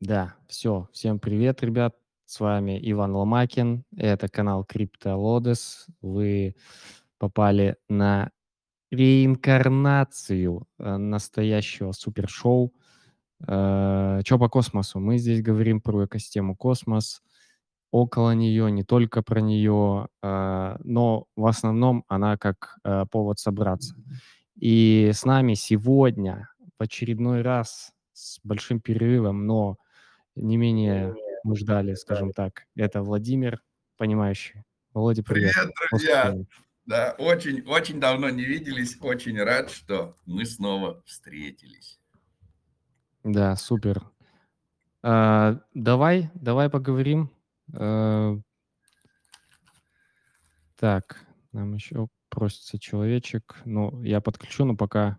Да, все. Всем привет, ребят. С вами Иван Ломакин. Это канал CryptoLodes. Вы попали на реинкарнацию э, настоящего супершоу. Э, Чё по космосу? Мы здесь говорим про экосистему космос, около нее, не только про нее, э, но в основном она как повод собраться. И с нами сегодня в очередной раз с большим перерывом, но не менее мы ждали, скажем так, это Владимир, понимающий. Володя, привет. Привет, друзья! Да, очень, очень давно не виделись, очень рад, что мы снова встретились. Да, супер. А, давай, давай поговорим. А, так, нам еще просится человечек. Ну, я подключу, но пока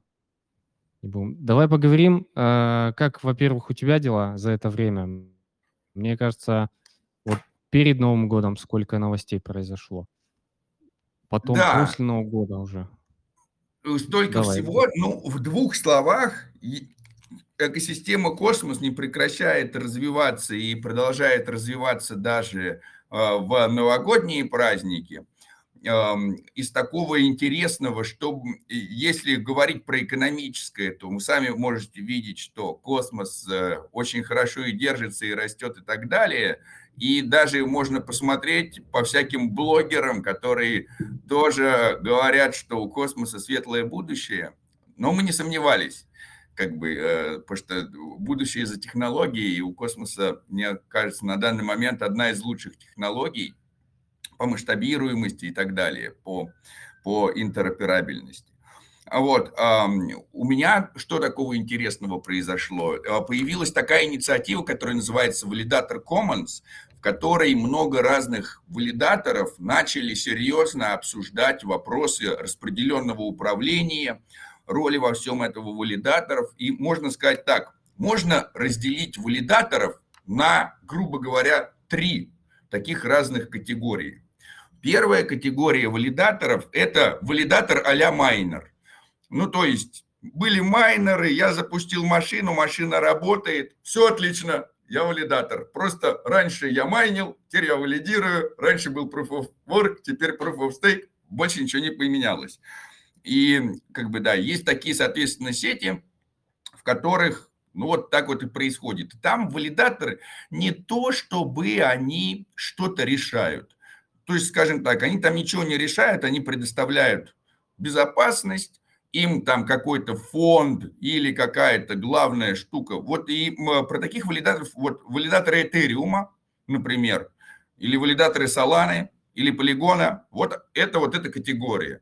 не будем. Давай поговорим, а, как, во-первых, у тебя дела за это время. Мне кажется, вот перед Новым годом сколько новостей произошло. Потом Да. после Нового года уже. Э, Столько Давай. всего, ну, в двух словах, экосистема космос не прекращает развиваться и продолжает развиваться даже э, в новогодние праздники. Из такого интересного, что если говорить про экономическое, то вы сами можете видеть, что космос э, очень хорошо и держится, и растет, и так далее. И даже можно посмотреть по всяким блогерам, которые тоже говорят, что у космоса светлое будущее, но мы не сомневались, как бы, э, потому что будущее за технологией, и у космоса, мне кажется, на данный момент одна из лучших технологий по масштабируемости и так далее, по, по интероперабельности. А Вот, у меня что такого интересного произошло? А, Появилась такая инициатива, которая называется Validator Commons, в которой много разных валидаторов начали серьезно обсуждать вопросы распределенного управления, роли во всем этого валидаторов. И можно сказать так, можно разделить валидаторов на, грубо говоря, три таких разных категории. Первая категория валидаторов – это валидатор а-ля майнер. Ну, то есть были майнеры, я запустил машину, машина работает, все отлично, я валидатор. Просто раньше я майнил, теперь я валидирую, раньше был proof of work, теперь proof of stake, больше ничего не поменялось. И как бы да, есть такие, соответственно, сети, в которых ну вот так вот и происходит. Там валидаторы не то, чтобы они что-то решают. То есть, скажем так, они там ничего не решают, они предоставляют безопасность, им там какой-то фонд или какая-то главная штука. Вот и про таких валидаторов, вот валидаторы Этериума, например, или валидаторы Соланы, или Полигона, вот это вот эта категория.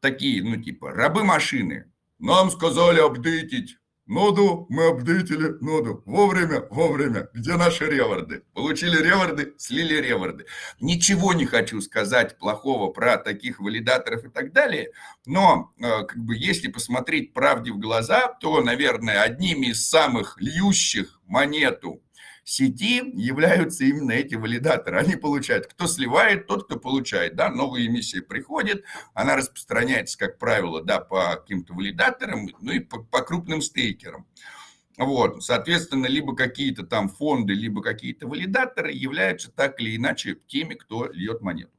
Такие, ну типа, рабы машины. Нам сказали апдейтить ноду, мы апдейтили ноду. Вовремя, вовремя. Где наши реварды? Получили реварды, слили реварды. Ничего не хочу сказать плохого про таких валидаторов и так далее, но э, как бы если посмотреть правде в глаза, то, наверное, одними из самых льющих монету сети являются именно эти валидаторы. Они получают, кто сливает, тот, кто получает. Да, новая эмиссия приходит, она распространяется, как правило, да, по каким-то валидаторам, ну и по, по крупным стейкерам. Вот, соответственно, либо какие-то там фонды, либо какие-то валидаторы являются так или иначе теми, кто льет монету.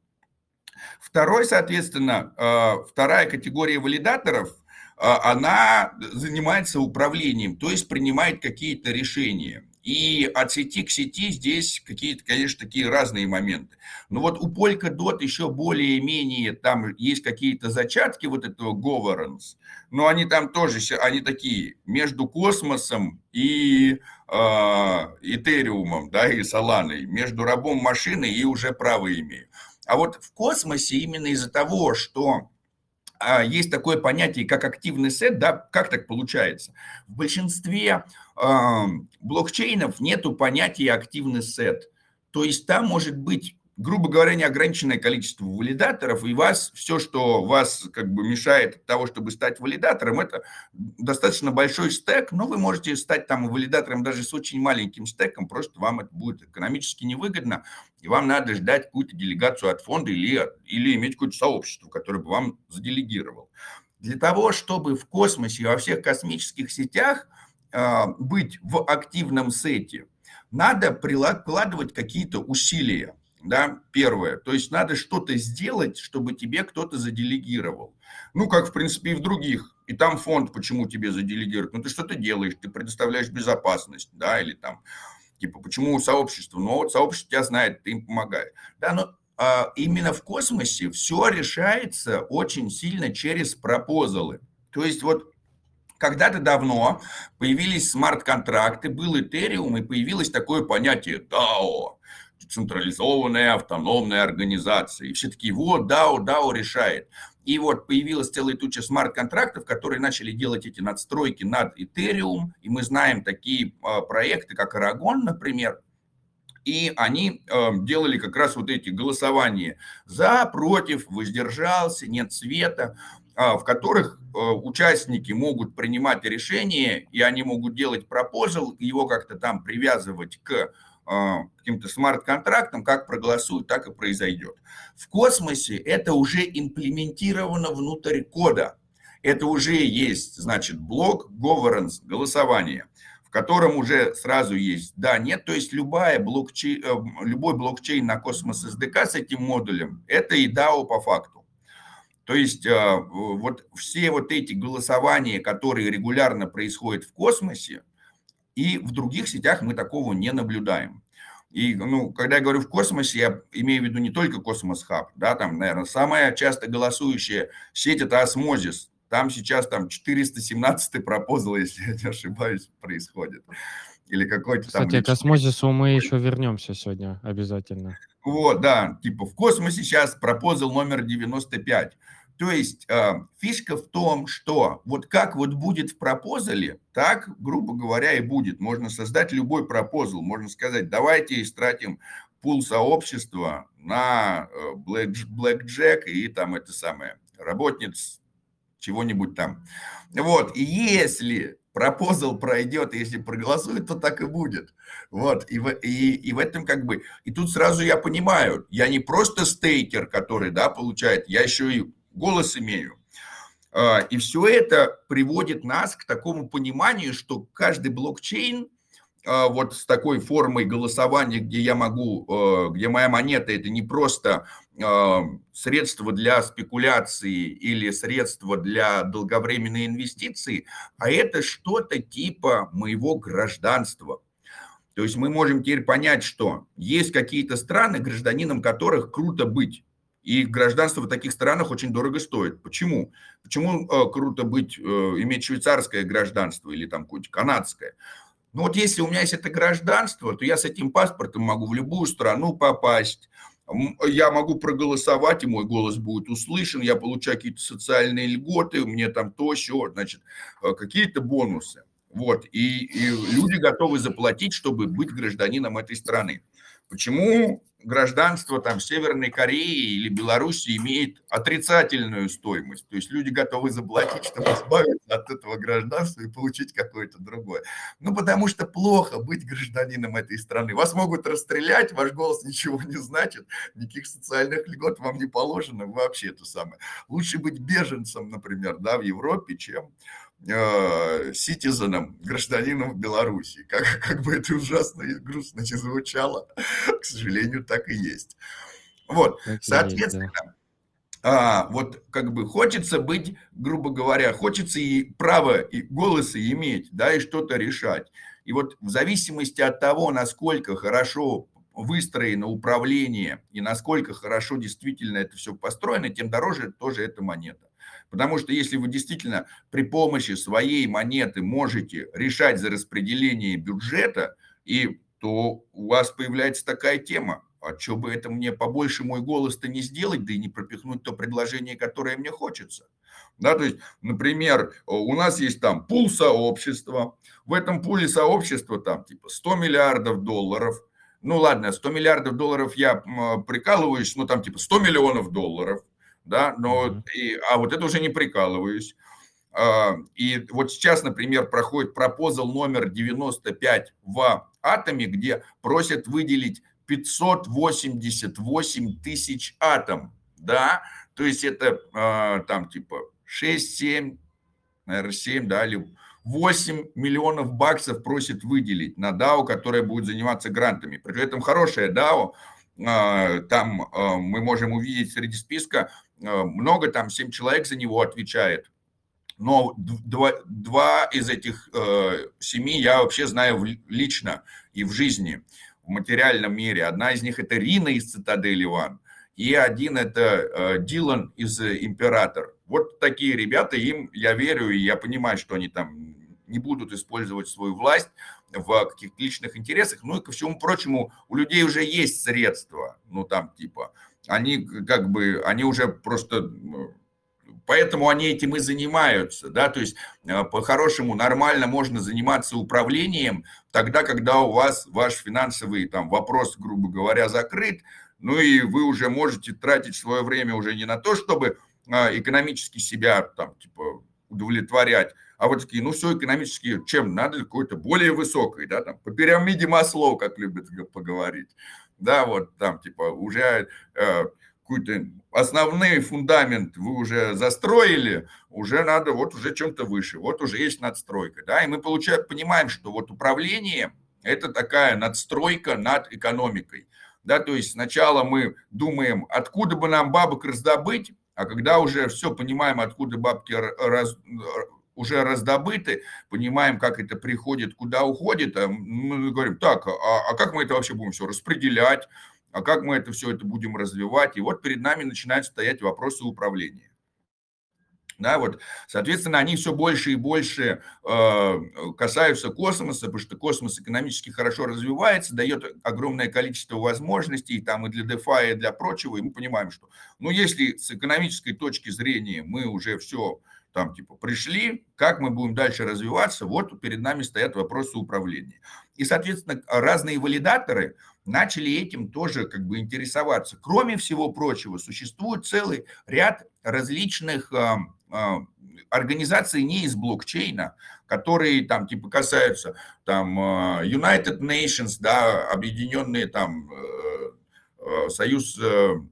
Второй, соответственно, э, вторая категория валидаторов, э, она занимается управлением, то есть принимает какие-то решения. И от сети к сети здесь какие-то, конечно, такие разные моменты. Но вот у Polkadot еще более-менее там есть какие-то зачатки вот этого governance, но они там тоже, они такие между космосом и Этериумом, да, и Соланой, между рабом машины и уже право имею. А вот в космосе именно из-за того, что а, есть такое понятие, как активный сет, да, как так получается? В большинстве блокчейнов нету понятия активный сет. То есть там может быть грубо говоря, неограниченное количество валидаторов, и вас, все, что вас как бы мешает от того, чтобы стать валидатором, это достаточно большой стек, но вы можете стать там валидатором даже с очень маленьким стеком, просто вам это будет экономически невыгодно, и вам надо ждать какую-то делегацию от фонда или, или иметь какое-то сообщество, которое бы вам заделегировал. Для того, чтобы в космосе, во всех космических сетях э, быть в активном сете, надо прикладывать какие-то усилия, да, первое. То есть надо что-то сделать, чтобы тебе кто-то заделегировал. Ну, как, в принципе, и в других. И там фонд почему тебе заделегирует. Ну, ты что-то делаешь, ты предоставляешь безопасность, да, или там, типа, почему сообщество? Ну, вот сообщество тебя знает, ты им помогаешь. Да, но а, именно в космосе все решается очень сильно через пропозалы. То есть вот когда-то давно появились смарт-контракты, был Ethereum, и появилось такое понятие DAO, централизованная автономная организация. И все таки вот, DAO, DAO решает. И вот появилась целая туча смарт-контрактов, которые начали делать эти надстройки над Ethereum. И мы знаем такие э, проекты, как Aragon, например. И они э, делали как раз вот эти голосования за, против, воздержался, нет света. А, в которых э, участники могут принимать решения, и они могут делать пропозал, его как-то там привязывать к а, каким-то смарт-контрактам, как проголосуют, так и произойдет. В космосе это уже имплементировано внутрь кода. Это уже есть, значит, блок governance, голосование, в котором уже сразу есть да, нет. То есть любая блокчейн, э, любой блокчейн на космос SDK с этим модулем, это и DAO по факту. То есть а, вот все вот эти голосования, которые регулярно происходят в космосе, и в других сетях мы такого не наблюдаем. И, ну, когда я говорю в космосе, я имею в виду не только Cosmos Hub, да, там, наверное, самая часто голосующая сеть – это Osmosis. Там сейчас там 417 proposal, если я не ошибаюсь, происходит. Или какой-то там... Кстати, к Осмозису мы еще вернемся сегодня обязательно. Вот, да, типа в космосе сейчас пропозал номер 95. То есть э, фишка в том, что вот как вот будет в пропозале, так, грубо говоря, и будет. Можно создать любой пропозал. Можно сказать, давайте истратим пул сообщества на Black, Jack и там это самое, работниц чего-нибудь там. Вот, и если пропозал пройдет, если проголосует, то так и будет. Вот, и в, и, и в этом как бы, и тут сразу я понимаю, я не просто стейкер, который, да, получает, я еще и голос имею. А, и все это приводит нас к такому пониманию, что каждый блокчейн а, вот с такой формой голосования, где я могу, а, где моя монета это не просто средство для спекуляции или средство для долговременной инвестиции, а это что-то типа моего гражданства. То есть мы можем теперь понять, что есть какие-то страны, гражданином которых круто быть. И гражданство в таких странах очень дорого стоит. Почему? Почему э, круто быть, э, иметь швейцарское гражданство или там какое-то канадское? Ну вот если у меня есть это гражданство, то я с этим паспортом могу в любую страну попасть, я могу проголосовать, и мой голос будет услышан, я получаю какие-то социальные льготы, мне там то, все, значит, э, какие-то бонусы. Вот, и, и люди готовы заплатить, чтобы быть гражданином этой страны. Почему гражданство там Северной Кореи или Беларуси имеет отрицательную стоимость. То есть люди готовы заплатить, чтобы избавиться от этого гражданства и получить какое-то другое. Ну, потому что плохо быть гражданином этой страны. Вас могут расстрелять, ваш голос ничего не значит, никаких социальных льгот вам не положено, вообще это самое. Лучше быть беженцем, например, да, в Европе, чем ситизеном, э, гражданином Беларуси. Как, как бы это ужасно и грустно не звучало, к сожалению, так и есть. Вот, так соответственно, есть, да. а, вот как бы хочется быть, грубо говоря, хочется и право, и голоса иметь, да, и что-то решать. И вот в зависимости от того, насколько хорошо выстроено управление и насколько хорошо действительно это все построено, тем дороже тоже эта монета. Потому что если вы действительно при помощи своей монеты можете решать за распределение бюджета, и то у вас появляется такая тема. А что бы это мне побольше мой голос-то не сделать, да и не пропихнуть то предложение, которое мне хочется. Да, то есть, например, у нас есть там пул сообщества, в этом пуле сообщества там типа 100 миллиардов долларов, ну ладно, 100 миллиардов долларов я прикалываюсь, ну там типа 100 миллионов долларов, да, но, и, а вот это уже не прикалываюсь. А, и вот сейчас, например, проходит пропозал номер 95 в атоме, где просят выделить 588 тысяч атом, да, то есть это а, там типа 6-7, наверное, 7, да, или 8 миллионов баксов просит выделить на DAO, которая будет заниматься грантами. При этом хорошая DAO, а, там а, мы можем увидеть среди списка много, там 7 человек за него отвечает. Но два, два из этих э, семи я вообще знаю лично и в жизни, в материальном мире. Одна из них это Рина из Цитадели Ван, и один это э, Дилан из Император. Вот такие ребята, им я верю, и я понимаю, что они там не будут использовать свою власть в каких-то личных интересах. Ну и ко всему прочему, у людей уже есть средства, ну там типа, они как бы, они уже просто поэтому они этим и занимаются, да, то есть э, по-хорошему нормально можно заниматься управлением тогда, когда у вас ваш финансовый там вопрос, грубо говоря, закрыт, ну и вы уже можете тратить свое время уже не на то, чтобы э, экономически себя там типа удовлетворять, а вот такие, ну все экономически, чем надо какой-то более высокой, да, там, по пирамиде Маслоу, как любят поговорить, да, вот там, типа, уже э, какой-то основной фундамент вы уже застроили, уже надо вот уже чем-то выше, вот уже есть надстройка, да, и мы получаем, понимаем, что вот управление – это такая надстройка над экономикой, да, то есть сначала мы думаем, откуда бы нам бабок раздобыть, а когда уже все понимаем, откуда бабки раз, уже раздобыты, понимаем, как это приходит, куда уходит, а мы говорим, так, а, а как мы это вообще будем все распределять, а как мы это все это будем развивать? И вот перед нами начинают стоять вопросы управления. Да, вот, соответственно, они все больше и больше э, касаются космоса, потому что космос экономически хорошо развивается, дает огромное количество возможностей там и для DeFi, и для прочего, и мы понимаем, что, ну, если с экономической точки зрения мы уже все там типа пришли, как мы будем дальше развиваться, вот перед нами стоят вопросы управления. И, соответственно, разные валидаторы начали этим тоже как бы интересоваться. Кроме всего прочего, существует целый ряд различных э, э, организаций не из блокчейна, которые там типа касаются там э, United Nations, да, объединенные там Союз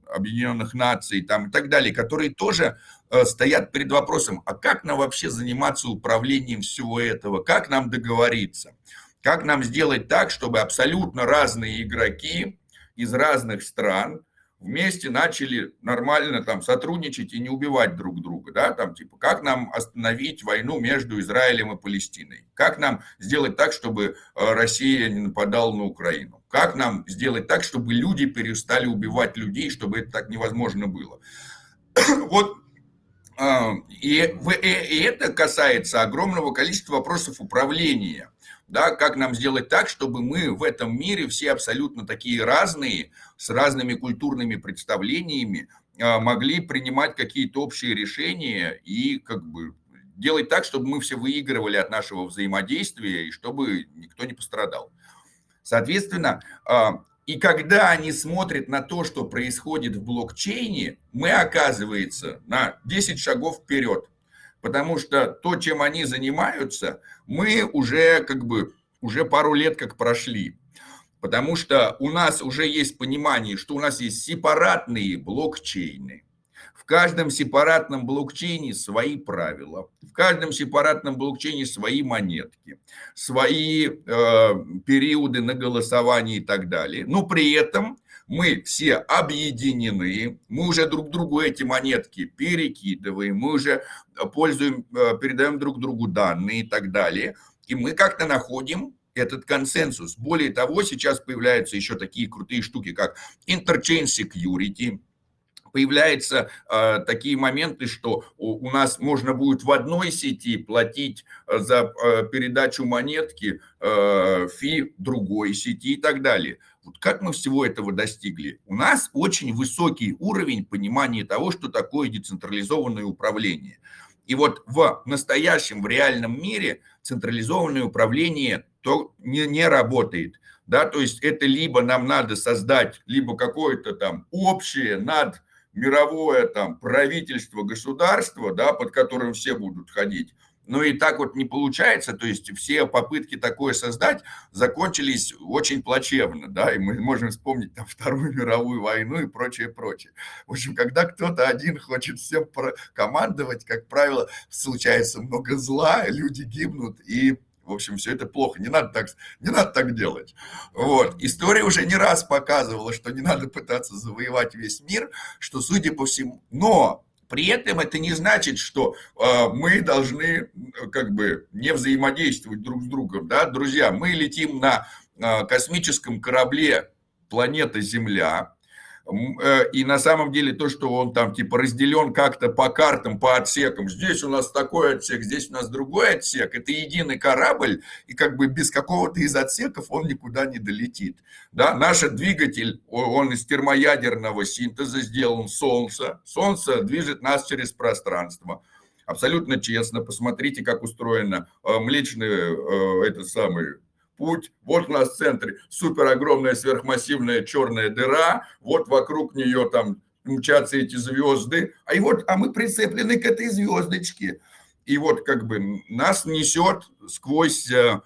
Объединенных Наций там, и так далее, которые тоже стоят перед вопросом, а как нам вообще заниматься управлением всего этого, как нам договориться. Как нам сделать так, чтобы абсолютно разные игроки из разных стран вместе начали нормально там сотрудничать и не убивать друг друга, да, там типа, как нам остановить войну между Израилем и Палестиной, как нам сделать так, чтобы э, Россия не нападала на Украину, как нам сделать так, чтобы люди перестали убивать людей, чтобы это так невозможно было. Вот э, и, и это касается огромного количества вопросов управления да, как нам сделать так, чтобы мы в этом мире все абсолютно такие разные, с разными культурными представлениями, а, могли принимать какие-то общие решения и как бы делать так, чтобы мы все выигрывали от нашего взаимодействия и чтобы никто не пострадал. Соответственно, а, и когда они смотрят на то, что происходит в блокчейне, мы, оказывается, на 10 шагов вперед потому что то, чем они занимаются, мы уже как бы уже пару лет как прошли. Потому что у нас уже есть понимание, что у нас есть сепаратные блокчейны. В каждом сепаратном блокчейне свои правила, в каждом сепаратном блокчейне свои монетки, свои э, периоды на голосование и так далее. Но при этом мы все объединены, мы уже друг другу эти монетки перекидываем, мы уже пользуем, э, передаем друг другу данные и так далее, и мы как-то находим этот консенсус. Более того, сейчас появляются еще такие крутые штуки, как Interchain Security, появляются э, такие моменты, что у, у нас можно будет в одной сети платить э, за э, передачу монетки э, фи другой сети и так далее. Вот как мы всего этого достигли? У нас очень высокий уровень понимания того, что такое децентрализованное управление. И вот в настоящем, в реальном мире централизованное управление то не, не работает. Да, то есть это либо нам надо создать либо какое-то там общее над мировое там правительство, государство, да, под которым все будут ходить, но и так вот не получается, то есть все попытки такое создать закончились очень плачевно, да, и мы можем вспомнить там Вторую мировую войну и прочее, прочее. В общем, когда кто-то один хочет всем командовать, как правило, случается много зла, люди гибнут, и в общем, все это плохо. Не надо так, не надо так делать. Вот. История уже не раз показывала, что не надо пытаться завоевать весь мир, что, судя по всему... Но при этом это не значит, что э, мы должны как бы не взаимодействовать друг с другом. Да? Друзья, мы летим на э, космическом корабле планета Земля, и на самом деле то, что он там типа разделен как-то по картам, по отсекам, здесь у нас такой отсек, здесь у нас другой отсек, это единый корабль, и как бы без какого-то из отсеков он никуда не долетит. Да, наш двигатель, он из термоядерного синтеза сделан Солнце. Солнце движет нас через пространство. Абсолютно честно, посмотрите, как устроено э, млечный, э, этот самый путь. Вот у нас в центре супер огромная сверхмассивная черная дыра. Вот вокруг нее там мчатся эти звезды. А, и вот, а мы прицеплены к этой звездочке. И вот как бы нас несет сквозь э,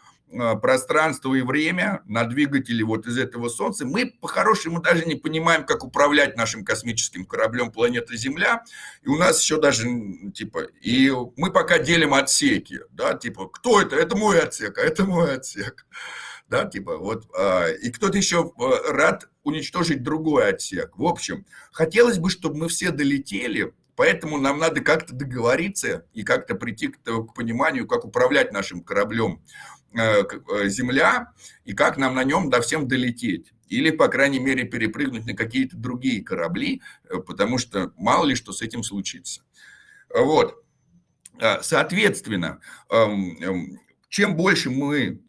пространство и время на двигателе вот из этого Солнца, мы по-хорошему даже не понимаем, как управлять нашим космическим кораблем планеты Земля. И у нас еще даже, типа, и мы пока делим отсеки, да, типа, кто это? Это мой отсек, а это мой отсек. Да, типа, вот, а, и кто-то еще э, рад уничтожить другой отсек. В общем, хотелось бы, чтобы мы все долетели, Поэтому нам надо как-то договориться и как-то прийти к, к пониманию, как управлять нашим кораблем земля и как нам на нем до всем долететь. Или, по крайней мере, перепрыгнуть на какие-то другие корабли, э, потому что мало ли что с этим случится. Вот. Соответственно, эм, эм, чем больше мы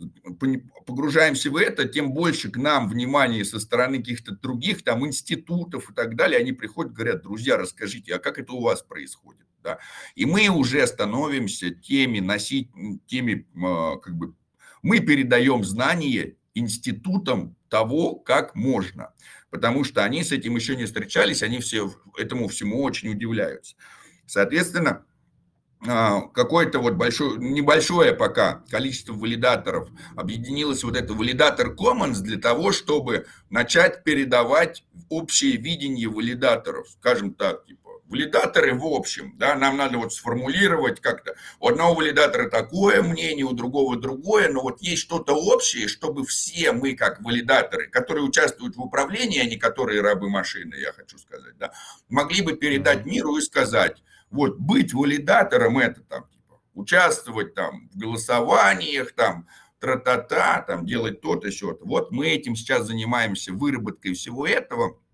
погружаемся в это, тем больше к нам внимания со стороны каких-то других там институтов и так далее. Они приходят, говорят, друзья, расскажите, а как это у вас происходит? Да? И мы уже становимся теми носить, теми как бы мы передаем знания институтам того, как можно, потому что они с этим еще не встречались, они все этому всему очень удивляются. Соответственно, а, какое-то вот большое, небольшое пока количество валидаторов объединилось вот это валидатор Commons для того, чтобы начать передавать общее видение валидаторов, скажем так, типа Валидаторы в общем, да, нам надо вот сформулировать как-то. У одного валидатора такое мнение, у другого другое, но вот есть что-то общее, чтобы все мы, как валидаторы, которые участвуют в управлении, а не которые рабы машины, я хочу сказать, да, могли бы передать миру и сказать, вот быть валидатором это там, типа, участвовать там в голосованиях, там, тра-та-та, там, делать то-то, все-то. Вот мы этим сейчас занимаемся, выработкой всего этого –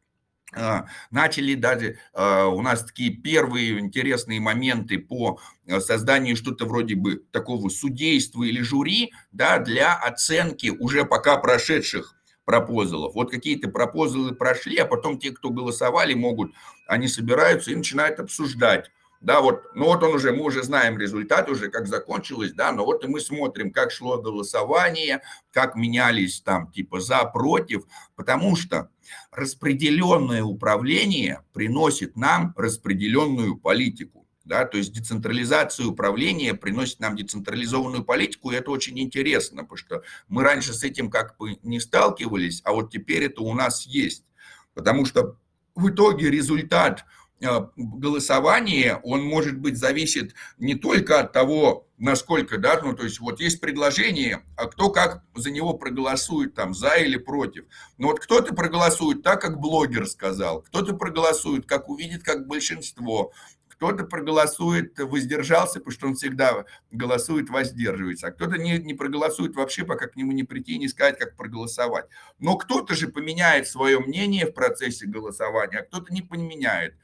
начали даже а, у нас такие первые интересные моменты по а, созданию что-то вроде бы такого судейства или жюри да, для оценки уже пока прошедших пропозалов. Вот какие-то пропозалы прошли, а потом те, кто голосовали, могут, они собираются и начинают обсуждать да, вот, ну вот он уже, мы уже знаем результат уже, как закончилось, да, но вот и мы смотрим, как шло голосование, как менялись там типа за, против, потому что распределенное управление приносит нам распределенную политику. Да, то есть децентрализация управления приносит нам децентрализованную политику, и это очень интересно, потому что мы раньше с этим как бы не сталкивались, а вот теперь это у нас есть. Потому что в итоге результат голосование, он может быть зависит не только от того, насколько, да, ну, то есть вот есть предложение, а кто как за него проголосует, там, за или против. Но вот кто-то проголосует так, как блогер сказал, кто-то проголосует, как увидит, как большинство, кто-то проголосует, воздержался, потому что он всегда голосует, воздерживается, а кто-то не, не проголосует вообще, пока к нему не прийти и не сказать, как проголосовать. Но кто-то же поменяет свое мнение в процессе голосования, а кто-то не поменяет.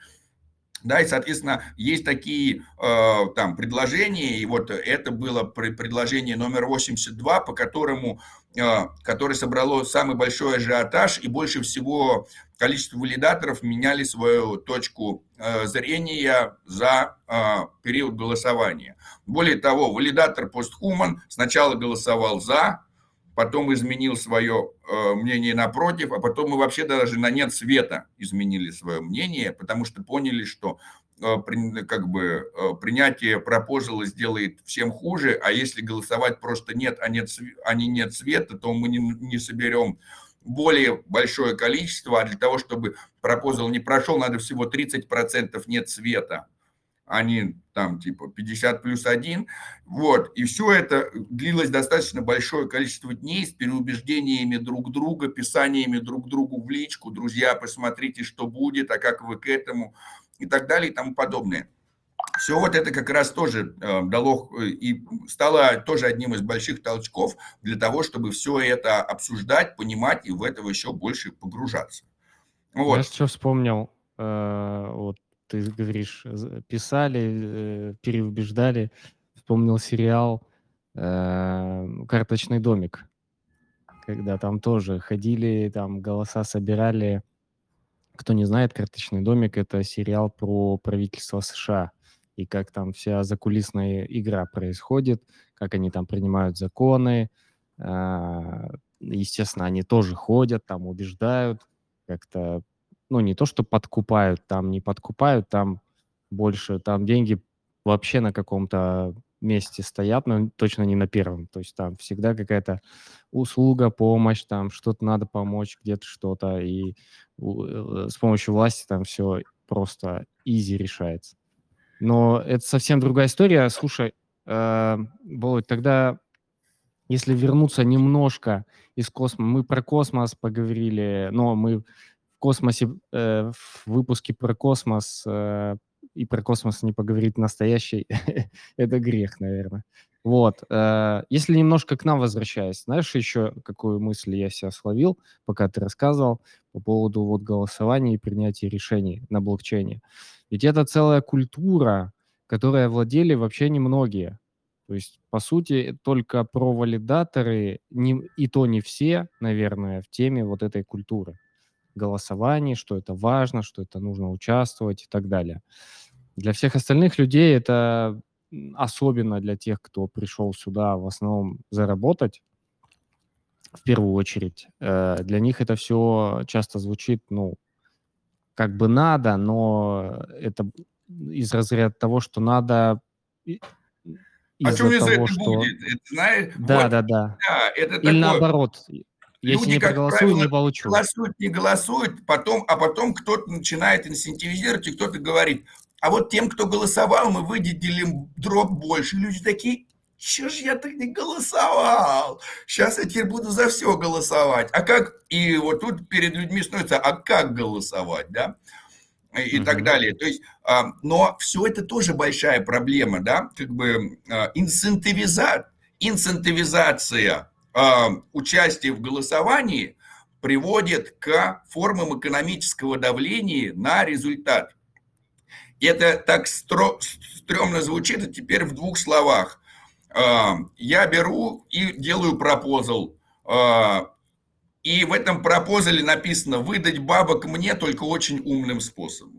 Да, и, соответственно, есть такие э, там предложения, и вот это было предложение номер 82, по которому, э, которое собрало самый большой ажиотаж, и больше всего количество валидаторов меняли свою точку э, зрения за э, период голосования. Более того, валидатор постхуман сначала голосовал за, потом изменил свое э, мнение напротив, а потом мы вообще даже на нет света изменили свое мнение, потому что поняли, что как бы принятие пропозала сделает всем хуже, а если голосовать просто нет, а нет, а не нет света, то мы не, не соберем более большое количество, а для того, чтобы пропозал не прошел, надо всего 30% нет света они там типа 50 плюс 1, вот, и все это длилось достаточно большое количество дней с переубеждениями друг друга, писаниями друг другу в личку, друзья, посмотрите, что будет, а как вы к этому, и так далее и тому подобное. Все вот это как раз тоже э, дало э, и стало тоже одним из больших толчков для того, чтобы все это обсуждать, понимать и в это еще больше погружаться. Вот. Я что вспомнил, э, вот ты говоришь, писали, э, переубеждали. Вспомнил сериал э, «Карточный домик», когда там тоже ходили, там голоса собирали. Кто не знает, «Карточный домик» — это сериал про правительство США и как там вся закулисная игра происходит, как они там принимают законы. А, естественно, они тоже ходят, там убеждают, как-то ну, не то, что подкупают, там не подкупают, там больше, там деньги вообще на каком-то месте стоят, но точно не на первом. То есть там всегда какая-то услуга, помощь, там что-то надо помочь, где-то что-то, и э, с помощью власти там все просто изи решается. Но это совсем другая история. Слушай, э, Володь, тогда если вернуться немножко из космоса, мы про космос поговорили, но мы космосе, э, в выпуске про космос э, и про космос не поговорить настоящий, это грех, наверное. Вот. Э, если немножко к нам возвращаясь, знаешь еще, какую мысль я себя словил, пока ты рассказывал по поводу вот голосования и принятия решений на блокчейне? Ведь это целая культура, которой владели вообще немногие. То есть, по сути, только про валидаторы, не, и то не все, наверное, в теме вот этой культуры голосований, что это важно, что это нужно участвовать и так далее. Для всех остальных людей это особенно для тех, кто пришел сюда в основном заработать, в первую очередь, э, для них это все часто звучит, ну, как бы надо, но это из разряда того, что надо а что мне за это что... будет? Это, знаешь, да, вот, да, да. да это Или такое... наоборот, если Люди, не проголосую, правило, не получу. Голосуют, не голосуют, потом, а потом кто-то начинает инсентивизировать, и кто-то говорит, а вот тем, кто голосовал, мы выделим дроп больше. Люди такие, что ж я так не голосовал? Сейчас я теперь буду за все голосовать. А как? И вот тут перед людьми становится, а как голосовать, да? И, mm-hmm. так далее. То есть, а, но все это тоже большая проблема, да? Как бы а, инцентивиза, инцентивизация а, участие в голосовании приводит к формам экономического давления на результат. Это так стро, стрёмно звучит, а теперь в двух словах. А, я беру и делаю пропозал. А, и в этом пропозале написано «выдать бабок мне только очень умным способом»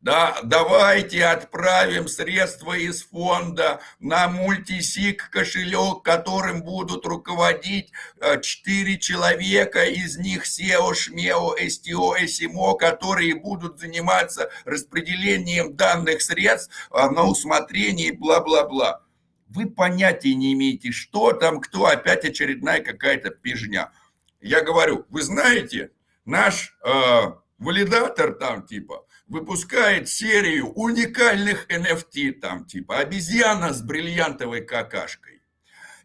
да, давайте отправим средства из фонда на мультисик кошелек, которым будут руководить 4 э, человека, из них SEO, ШМЕО, STO, SMO, которые будут заниматься распределением данных средств э, на усмотрение, бла-бла-бла. Вы понятия не имеете, что там, кто опять очередная какая-то пижня. Я говорю, вы знаете, наш э, валидатор там типа выпускает серию уникальных NFT, там типа обезьяна с бриллиантовой какашкой.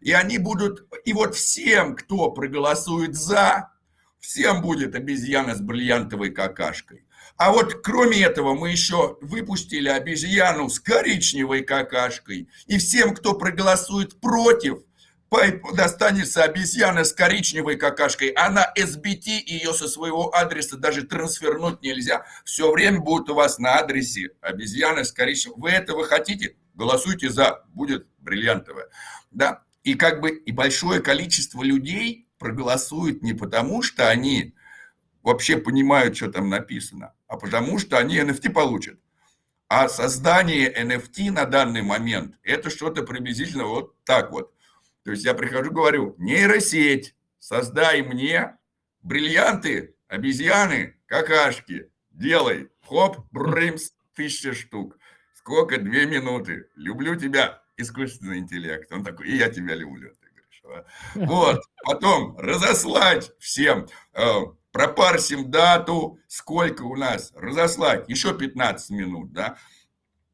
И они будут, и вот всем, кто проголосует за, всем будет обезьяна с бриллиантовой какашкой. А вот кроме этого мы еще выпустили обезьяну с коричневой какашкой. И всем, кто проголосует против – достанется обезьяна с коричневой какашкой, она SBT, ее со своего адреса даже трансфернуть нельзя. Все время будет у вас на адресе обезьяна с коричневой. Вы этого хотите? Голосуйте за, будет бриллиантовая. Да? И как бы и большое количество людей проголосуют не потому, что они вообще понимают, что там написано, а потому что они NFT получат. А создание NFT на данный момент – это что-то приблизительно вот так вот. То есть я прихожу, говорю, нейросеть, создай мне бриллианты, обезьяны, какашки, делай, хоп, брымс, тысяча штук. сколько? Две минуты. Люблю тебя, искусственный интеллект. Он такой, и я тебя люблю. Вот, потом разослать всем, э, пропарсим дату, сколько у нас, разослать, еще 15 минут, да.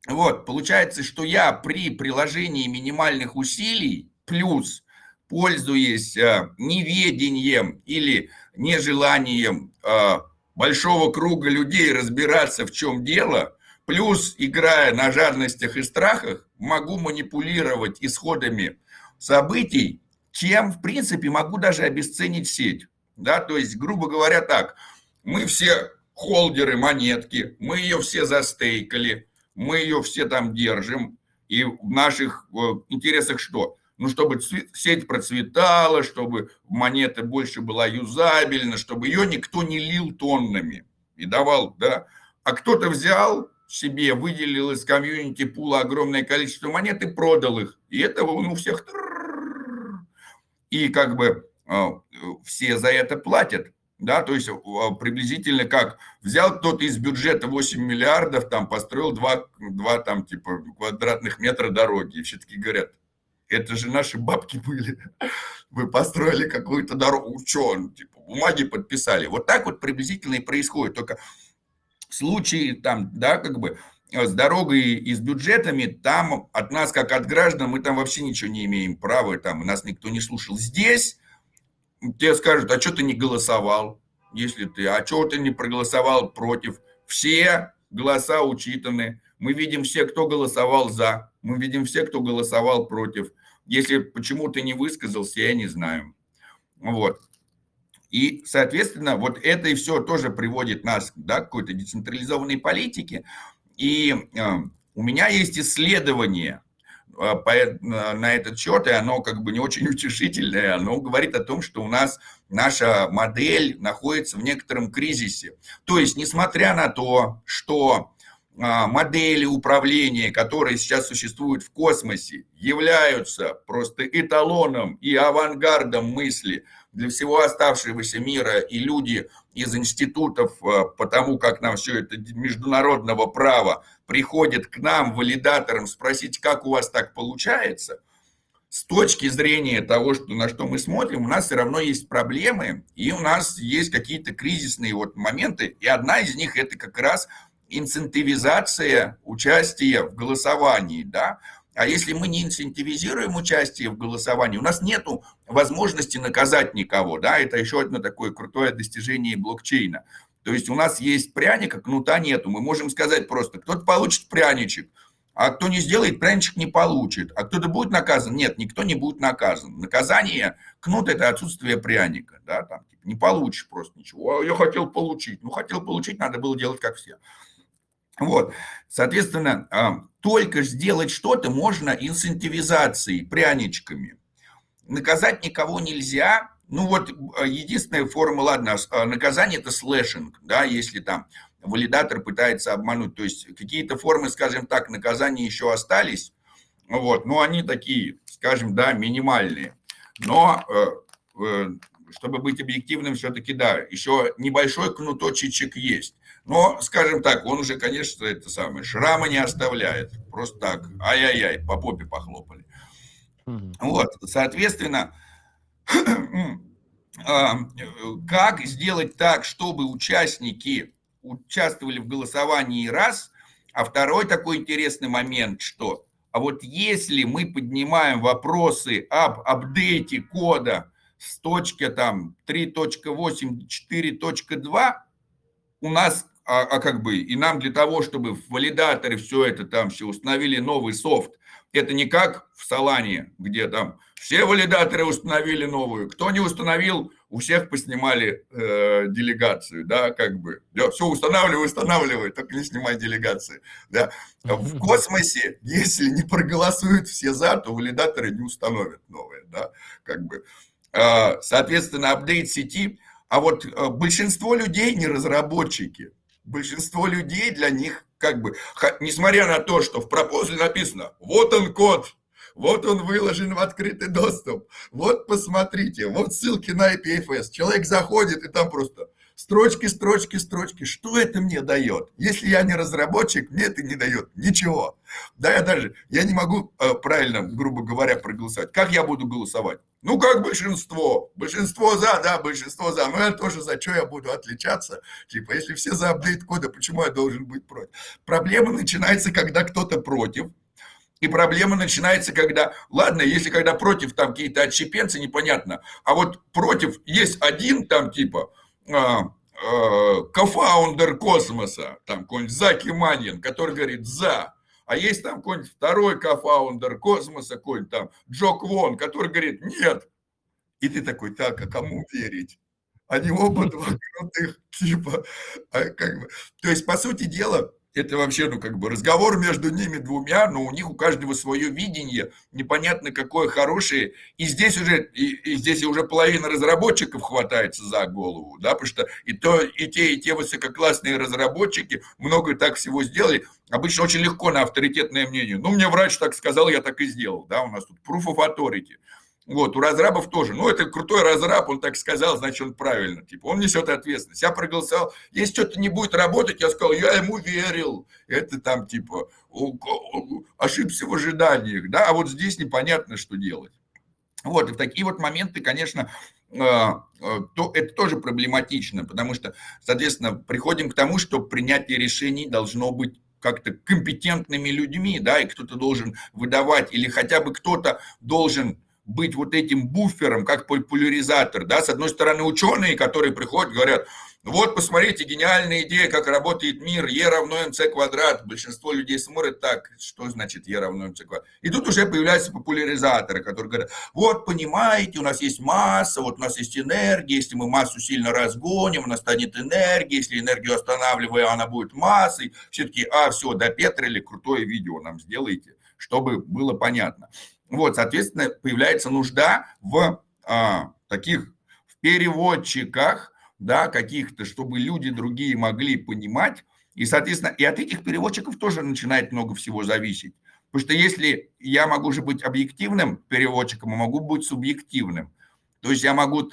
Вот, получается, что я при приложении минимальных усилий плюс пользуясь э, неведением или нежеланием э, большого круга людей разбираться, в чем дело, плюс играя на жадностях и страхах, могу манипулировать исходами событий, чем, в принципе, могу даже обесценить сеть. Да? То есть, грубо говоря, так, мы все холдеры монетки, мы ее все застейкали, мы ее все там держим, и в наших э, интересах что? Ну, чтобы сеть процветала, чтобы монета больше была юзабельна, чтобы ее никто не лил тоннами и давал, да. А кто-то взял себе, выделил из комьюнити пула огромное количество монет и продал их. И это он у всех... И как бы все за это платят. Да, то есть приблизительно как взял кто-то из бюджета 8 миллиардов, там построил 2, 2 там, типа, квадратных метра дороги. И все таки говорят, это же наши бабки были. Вы построили какую-то дорогу, что, типа, бумаги подписали. Вот так вот приблизительно и происходит. Только в случае там, да, как бы с дорогой и с бюджетами, там от нас, как от граждан, мы там вообще ничего не имеем права, там нас никто не слушал. Здесь тебе скажут, а что ты не голосовал, если ты, а что ты не проголосовал против? Все голоса учитаны, мы видим все, кто голосовал за, мы видим все, кто голосовал против. Если почему ты не высказался, я не знаю. Вот. И, соответственно, вот это и все тоже приводит нас да, к какой-то децентрализованной политике. И э, у меня есть исследование э, по, э, на этот счет, и оно как бы не очень утешительное, оно говорит о том, что у нас наша модель находится в некотором кризисе. То есть, несмотря на то, что модели управления, которые сейчас существуют в космосе, являются просто эталоном и авангардом мысли для всего оставшегося мира, и люди из институтов, а, потому как нам все это международного права, приходят к нам, валидаторам, спросить, как у вас так получается, с точки зрения того, что, на что мы смотрим, у нас все равно есть проблемы, и у нас есть какие-то кризисные вот моменты, и одна из них это как раз – инцентивизация участия в голосовании, да, а если мы не инцентивизируем участие в голосовании, у нас нет возможности наказать никого, да, это еще одно такое крутое достижение блокчейна. То есть у нас есть пряник, а кнута нету. Мы можем сказать просто, кто-то получит пряничек, а кто не сделает, пряничек не получит. А кто-то будет наказан? Нет, никто не будет наказан. Наказание, кнут – это отсутствие пряника. Да, там, типа, не получишь просто ничего. Я хотел получить. Ну, хотел получить, надо было делать как все. Вот, соответственно, а, только сделать что-то можно инцентивизацией, пряничками. Наказать никого нельзя. Ну вот, а, единственная форма, ладно, а, наказание это слэшинг, да, если там валидатор пытается обмануть. То есть какие-то формы, скажем так, наказания еще остались, вот, но они такие, скажем, да, минимальные. Но э, э, чтобы быть объективным, все-таки да, еще небольшой кнуточечек есть. Но, скажем так, он уже, конечно, это самое, шрама не оставляет. Просто так, ай-яй-яй, по попе похлопали. Вот, соответственно, а, как сделать так, чтобы участники участвовали в голосовании раз, а второй такой интересный момент, что а вот если мы поднимаем вопросы об апдейте кода с точки там 3.8, 4.2, у нас а, а как бы, и нам для того, чтобы в валидаторе все это там все установили новый софт, это не как в Солане, где там все валидаторы установили новую, кто не установил, у всех поснимали э, делегацию, да, как бы, да, все устанавливай, устанавливай, только не снимай делегации, да. В космосе, если не проголосуют все за, то валидаторы не установят новые, да, как бы. Э, соответственно, апдейт сети, а вот э, большинство людей не разработчики, большинство людей для них как бы, несмотря на то, что в пропозле написано, вот он код, вот он выложен в открытый доступ, вот посмотрите, вот ссылки на IPFS. Человек заходит, и там просто Строчки, строчки, строчки. Что это мне дает? Если я не разработчик, мне это не дает ничего. Да, я даже, я не могу э, правильно, грубо говоря, проголосовать. Как я буду голосовать? Ну, как большинство. Большинство за, да, большинство за. Но я тоже за, что я буду отличаться? Типа, если все за апдейт кода, почему я должен быть против? Проблема начинается, когда кто-то против, и проблема начинается, когда, ладно, если когда против там какие-то отщепенцы, непонятно, а вот против есть один там типа кофаундер космоса, там какой-нибудь Заки Маньян, который говорит «за», а есть там какой-нибудь второй кофаундер космоса, какой-нибудь там Джок Вон, который говорит «нет». И ты такой, так, а кому верить? Они оба два крутых типа. А как бы. То есть, по сути дела, это вообще, ну, как бы разговор между ними двумя, но у них у каждого свое видение, непонятно какое хорошее, и здесь уже, и, и здесь уже половина разработчиков хватается за голову, да, потому что и то, и те, и те высококлассные разработчики много так всего сделали, обычно очень легко на авторитетное мнение, ну, мне врач так сказал, я так и сделал, да, у нас тут proof of authority, вот, у разрабов тоже. Ну, это крутой разраб, он так сказал, значит, он правильно. Типа, он несет ответственность. Я проголосовал. Если что-то не будет работать, я сказал, я ему верил. Это там, типа, ошибся в ожиданиях. Да, а вот здесь непонятно, что делать. Вот, и в такие вот моменты, конечно, а, а, то это тоже проблематично, потому что, соответственно, приходим к тому, что принятие решений должно быть как-то компетентными людьми, да, и кто-то должен выдавать, или хотя бы кто-то должен быть вот этим буфером, как популяризатор, да, с одной стороны ученые, которые приходят, говорят, вот, посмотрите, гениальная идея, как работает мир, Е равно МЦ квадрат. Большинство людей смотрят так, что значит Е равно МЦ квадрат. И тут уже появляются популяризаторы, которые говорят, вот, понимаете, у нас есть масса, вот у нас есть энергия, если мы массу сильно разгоним, у нас станет энергия, если энергию останавливаем, она будет массой. Все-таки, а, все, до допетрили, крутое видео нам сделайте, чтобы было понятно. Вот, соответственно, появляется нужда в а, таких в переводчиках, да, каких-то, чтобы люди другие могли понимать. И, соответственно, и от этих переводчиков тоже начинает много всего зависеть. Потому что если я могу же быть объективным переводчиком, а могу быть субъективным. То есть я могу э,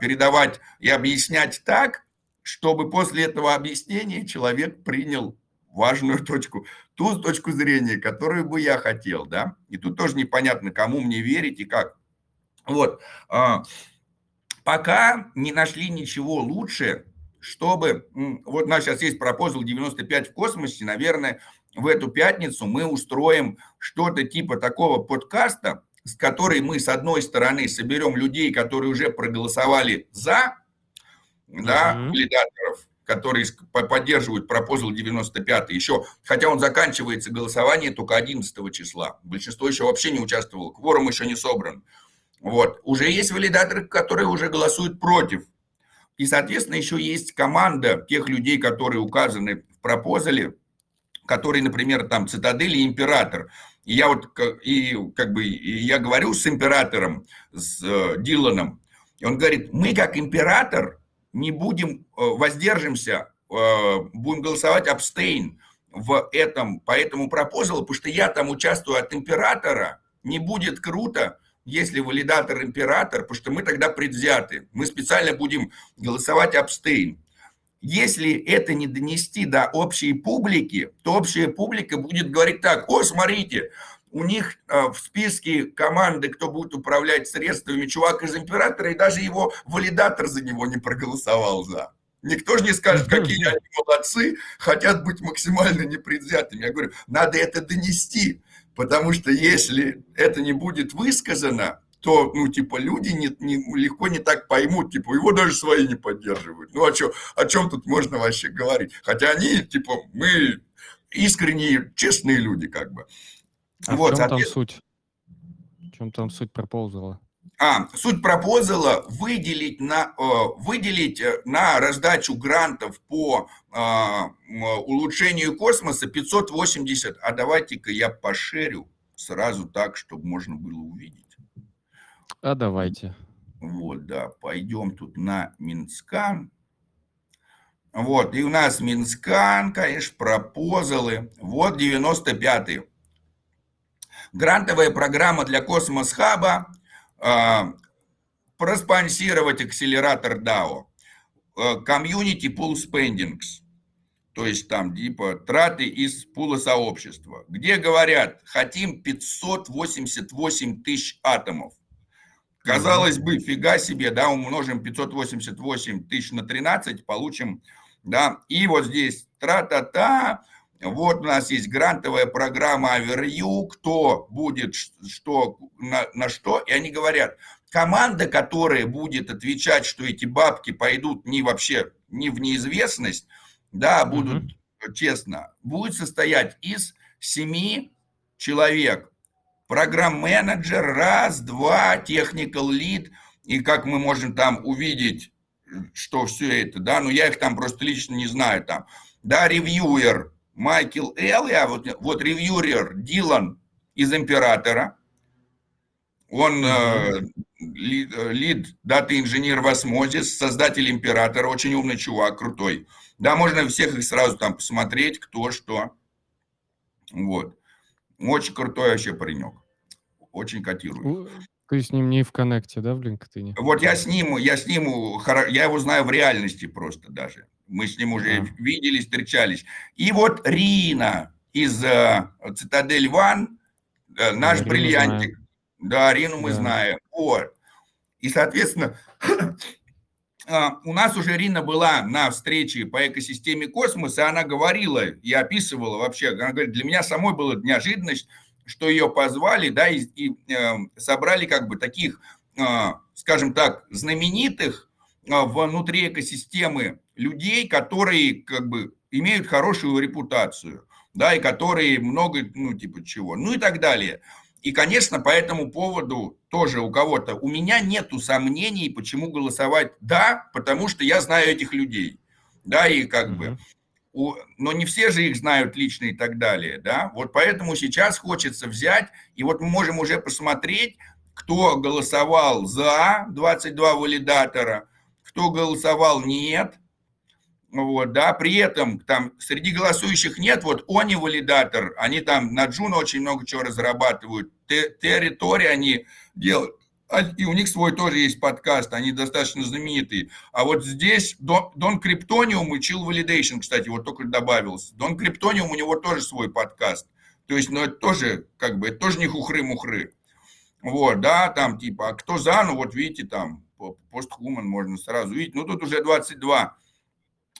передавать и объяснять так, чтобы после этого объяснения человек принял важную точку, ту точку зрения, которую бы я хотел, да, и тут тоже непонятно, кому мне верить и как. Вот, а, пока не нашли ничего лучше, чтобы, вот у нас сейчас есть пропозал 95 в космосе, наверное, в эту пятницу мы устроим что-то типа такого подкаста, с которой мы, с одной стороны, соберем людей, которые уже проголосовали за, да, mm-hmm. валидаторов, которые поддерживают пропозал 95 еще, хотя он заканчивается голосование только 11 числа. Большинство еще вообще не участвовало, кворум еще не собран. Вот. Уже есть валидаторы, которые уже голосуют против. И, соответственно, еще есть команда тех людей, которые указаны в пропозале, которые, например, там Цитадель и Император. И я вот, и как бы, и я говорю с Императором, с э, Диланом, и он говорит, мы как Император не будем, э, воздержимся, э, будем голосовать абстейн в этом, по этому пропозалу, потому что я там участвую от императора, не будет круто, если валидатор император, потому что мы тогда предвзяты. Мы специально будем голосовать абстейн. Если это не донести до общей публики, то общая публика будет говорить так, о, смотрите, у них э, в списке команды, кто будет управлять средствами, чувак из императора, и даже его валидатор за него не проголосовал за. Никто же не скажет, какие они молодцы, хотят быть максимально непредвзятыми. Я говорю, надо это донести, потому что если это не будет высказано, то, ну, типа, люди не, не, легко не так поймут, типа, его даже свои не поддерживают. Ну, о чем, о чем тут можно вообще говорить? Хотя они, типа, мы искренние, честные люди, как бы. А вот, в чем там суть? В чем там суть пропозала? А, суть пропозала выделить на, э, выделить э, на раздачу грантов по а, улучшению космоса 580. А давайте-ка я пошерю сразу так, чтобы можно было увидеть. А давайте. Вот, да, пойдем тут на Mintscan. Вот, и у нас Mintscan, конечно, пропозалы. Вот 95-й. Грантовая программа для Космос Хаба, проспонсировать акселератор DAO. community pool spendings, то есть там типа траты из пула сообщества, где говорят, хотим 588 тысяч атомов. Казалось бы, фига себе, да, умножим 588 тысяч на 13, получим, да, и вот здесь тра-та-та, вот у нас есть грантовая программа Аверью, кто будет что, на, на что, и они говорят, команда, которая будет отвечать, что эти бабки пойдут не вообще не в неизвестность, да, будут mm-hmm. честно, будет состоять из семи человек. Программ-менеджер, раз, два, техникал лид, и как мы можем там увидеть, что все это, да, но я их там просто лично не знаю там. Да, reviewer Майкл Элли, вот, вот reviewer Дилан из Императора, он mm-hmm. lead data-инженер в Osmosis, создатель Императора, очень умный чувак, крутой. Да, можно всех их сразу там посмотреть, кто что. Вот. Очень крутой вообще паренек. Очень котирую. Ты с ним не в коннекте, да, в LinkedIn? Вот я с ним, я с ним, я его знаю в реальности просто даже. Мы с ним уже а. виделись, встречались. И вот Рина из uh, Цитадель Ван, uh, наш Рину бриллиантик. Да, Рину мы да. знаем. Вот. И, соответственно, а, у нас уже Рина была на встрече по экосистеме космоса, она говорила и описывала вообще, она говорит, для меня самой была неожиданность, что ее позвали, да, и, и э, собрали как бы таких, э, скажем так, знаменитых э, внутри экосистемы людей, которые как бы имеют хорошую репутацию, да, и которые много, ну, типа чего, ну и так далее. И, конечно, по этому поводу тоже у кого-то, у меня нету сомнений, почему голосовать «да», потому что я знаю этих людей, да, и как mm-hmm. бы, у, но не все же их знают лично и так далее, да, вот поэтому сейчас хочется взять, и вот мы можем уже посмотреть, кто голосовал за 22 валидатора, кто голосовал нет – вот, да, при этом там среди голосующих нет, вот они валидатор, они там на Juno очень много чего разрабатывают, территории они делают, а, и у них свой тоже есть подкаст, они достаточно знаменитые. А вот здесь Дон Криптониум и Chill Validation, кстати, вот только добавился. Дон Криптониум, у него тоже свой подкаст. То есть, ну, это тоже, как бы, это тоже не хухры-мухры. Вот, да, там, типа, а кто за, ну, вот видите, там, постхуман можно сразу видеть. Ну, тут уже 22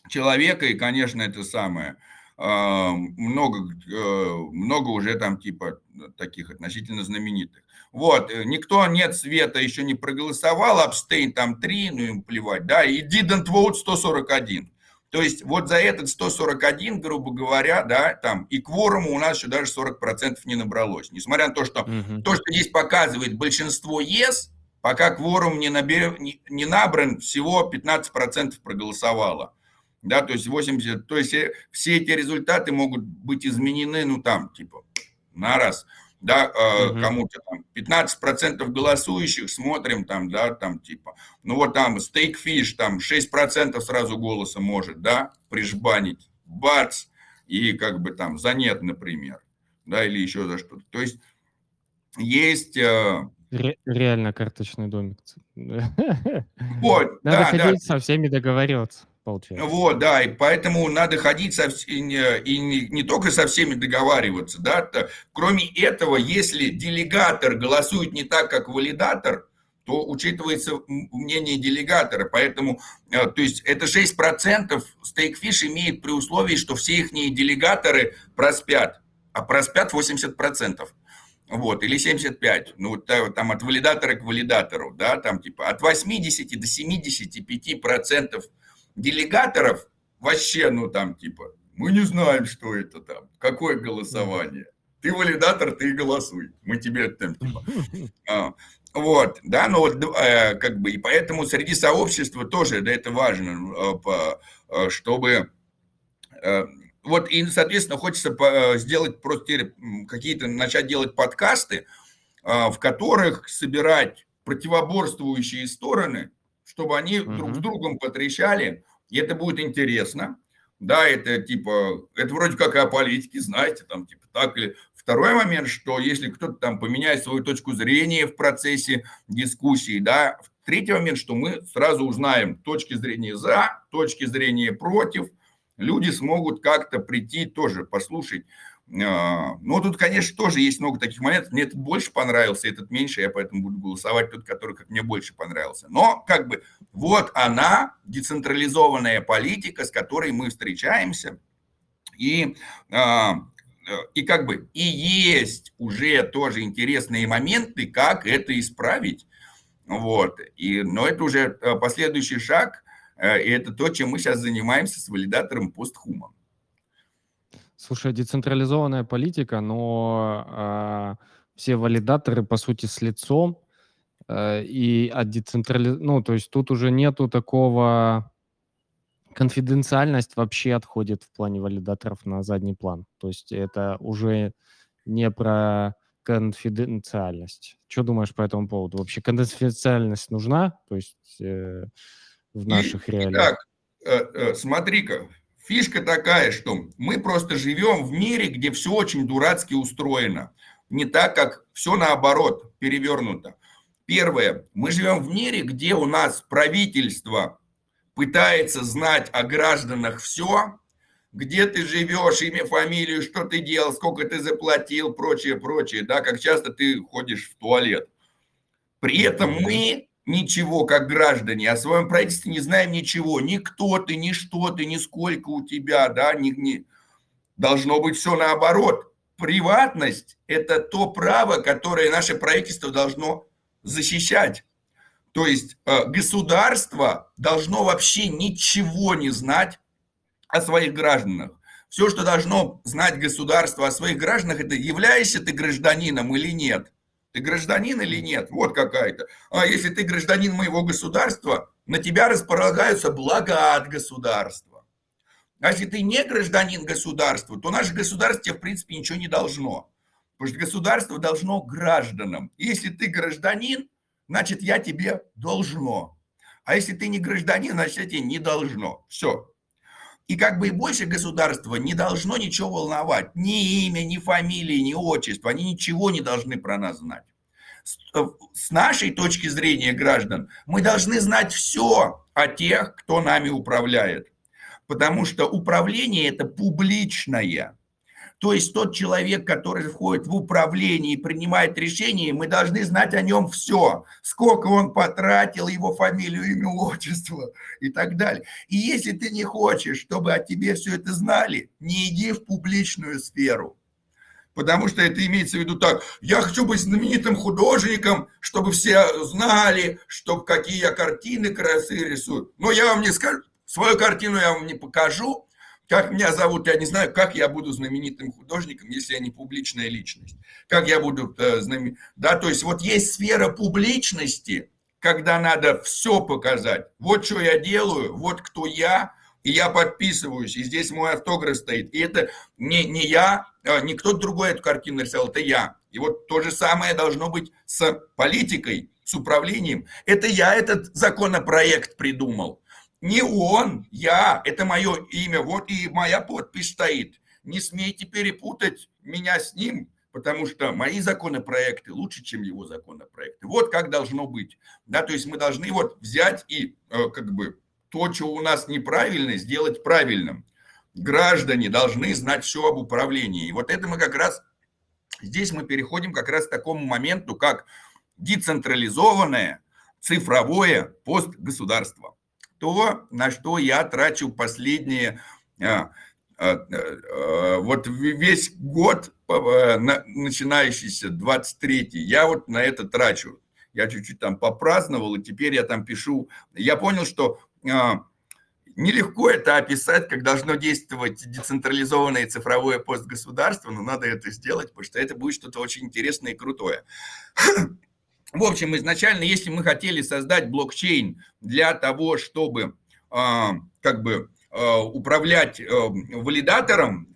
человека, и, конечно, это самое, а, много, э, много уже там типа таких относительно знаменитых. Вот, э, никто нет света еще не проголосовал, абстейн там 3, ну им плевать, да, и didn't vote 141. То есть вот за этот 141, грубо говоря, да, там и кворуму у нас еще даже 40% не набралось. Несмотря на то, что угу. то, что здесь показывает большинство yes, пока кворум не, набер, не, не набран, всего 15% проголосовало да, то есть 80, то есть э, все эти результаты могут быть изменены, ну, там, типа, на раз, да, угу. кому-то там 15% голосующих смотрим там, да, там, типа, ну, вот там стейкфиш, там 6% сразу голоса может, да, прижбанить, бац, и как бы там за нет, например, да, или еще за что-то. То есть есть... Э, Ре- реально карточный домик. Вот, Надо да, ходить да. со всеми договариваться получается. Вот, да, и поэтому надо ходить со, и, не, и не, не только со всеми договариваться, да, то, кроме этого, если делегатор голосует не так, как валидатор, то учитывается мнение делегатора, поэтому, э, то есть это 6% стейкфиш имеет при условии, что все их делегаторы проспят, а проспят 80%. Вот, или 75, ну, там от валидатора к валидатору, да, там типа от 80 до 75 процентов делегаторов вообще, ну там типа, мы не знаем, что это там, какое голосование. Ты валидатор, ты голосуй. Мы тебе там типа. А, вот, да, ну вот э, как бы, и поэтому среди сообщества тоже, да, это важно, э, э, чтобы вот, и, соответственно, хочется сделать просто какие-то, начать делать подкасты, в которых собирать противоборствующие стороны, чтобы они угу. друг с другом потрещали, и это будет интересно. Да, это типа, это вроде как и о политике, знаете, там типа так или... Второй момент, что если кто-то там поменяет свою точку зрения в процессе дискуссии, да, третий момент, что мы сразу узнаем точки зрения за, точки зрения против. Люди смогут как-то прийти тоже послушать. А, ну, тут, конечно, тоже есть много таких моментов. Мне этот больше понравился, этот меньше, я поэтому буду голосовать тот, который как мне больше понравился. Но, как бы, вот она, децентрализованная политика, с которой мы встречаемся. И а, и как бы и есть уже тоже интересные моменты, как это исправить. Вот. И, но это уже э, последующий шаг, э, и это то, чем мы сейчас занимаемся с валидатором постхума. Слушай, децентрализованная политика, но э, все валидаторы, по сути, с лицом, э, и от децентрали... Ну, то есть тут уже нету такого конфиденциальность вообще отходит в плане валидаторов на задний план. То есть это уже не про конфиденциальность. Что думаешь по этому поводу? Вообще конфиденциальность нужна? То есть э, в наших реалиях? Итак, э, э, смотри-ка, фишка такая, что мы просто живем в мире, где все очень дурацки устроено. Не так, как все наоборот, перевернуто. Первое, мы живем в мире, где у нас правительство пытается знать о гражданах все, где ты живешь, имя, фамилию, что ты делал, сколько ты заплатил, прочее, прочее, да, как часто ты ходишь в туалет. При этом мы ничего, как граждане, о своем правительстве не знаем ничего, ни кто ты, ни что ты, ни сколько у тебя, да, ни, ни... должно быть все наоборот. Приватность – это то право, которое наше правительство должно защищать. То есть э, государство должно вообще ничего не знать о своих гражданах. Все, что должно знать государство о своих гражданах, это являешься ты гражданином или нет. Ты гражданин или нет? Вот какая-то. А если ты гражданин моего государства, на тебя располагаются блага от государства. А если ты не гражданин государства, то наше государство тебе, в принципе, ничего не должно. Потому что государство должно гражданам. Если ты гражданин, значит, я тебе должно. А если ты не гражданин, значит, я тебе не должно. Все. И как бы и больше государства не должно ничего волновать. Ни имя, ни фамилии, ни отчество. Они ничего не должны про нас знать. Э, с нашей точки зрения граждан мы должны знать все о тех, кто нами управляет. Потому что управление – это публичное. То есть тот человек, который входит в управление и принимает решения, мы должны знать о нем все. Сколько он потратил, его фамилию, имя, отчество и так далее. И если ты не хочешь, чтобы о тебе все это знали, не иди в публичную сферу. Потому что это имеется в виду так, я хочу быть знаменитым художником, чтобы все знали, чтобы какие я картины красивые рисую. Но я вам не скажу, свою картину я вам не покажу, как меня зовут, я не знаю, как я буду знаменитым художником, если я не публичная личность. Как я буду э, знаменитым. Да, то есть вот есть сфера публичности, когда надо все показать. Вот что я делаю, вот кто я, и я подписываюсь, и здесь мой автограф стоит. И это не, не я, а не кто-то другой эту картину нарисовал, это я. И вот то же самое должно быть с политикой, с управлением. Это я этот законопроект придумал. Не он, я, это мое имя, вот и моя подпись стоит. Не смейте перепутать меня с ним, потому что мои законопроекты лучше, чем его законопроекты. Вот как должно быть. Да, то есть мы должны вот взять и э, как бы то, что у нас неправильно, сделать правильным. Граждане должны знать все об управлении. И вот это мы как раз, здесь мы переходим как раз к такому моменту, как децентрализованное цифровое постгосударство то, на что я трачу последние а, а, а, вот весь год, начинающийся 23-й, я вот на это трачу. Я чуть-чуть там попраздновал, и теперь я там пишу. Я понял, что нелегко это описать, как должно действовать децентрализованное цифровое постгосударство, но надо это сделать, потому что это будет что-то очень интересное и крутое. В общем, изначально, если мы хотели создать блокчейн для того, чтобы а, как бы а, управлять а, валидатором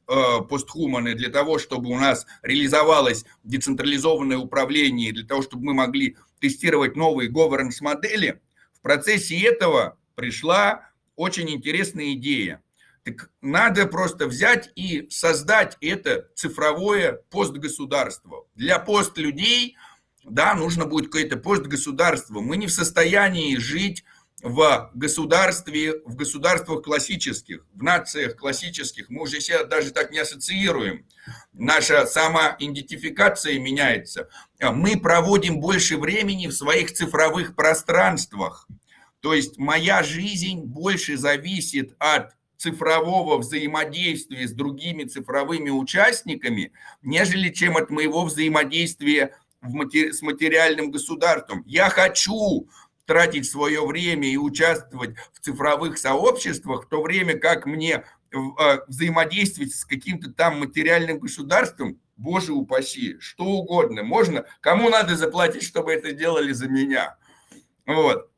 постхуманы для того, чтобы у нас реализовалось децентрализованное управление, для того, чтобы мы могли тестировать новые governance модели, в процессе этого пришла очень интересная идея. Так надо просто взять и создать это цифровое постгосударство. Для пост людей да, нужно будет какое-то постгосударство. Мы не в состоянии жить в государстве, в государствах классических, в нациях классических, мы уже себя даже так не ассоциируем. Наша самоидентификация меняется. Мы проводим больше времени в своих цифровых пространствах. То есть моя жизнь больше зависит от цифрового взаимодействия с другими цифровыми участниками, нежели чем от моего взаимодействия в матери- с материальным государством. Я хочу тратить свое время и участвовать в цифровых сообществах, в то время как мне а, взаимодействовать с каким-то там материальным государством, боже упаси, что угодно, можно, кому надо заплатить, чтобы это делали за меня. Вот.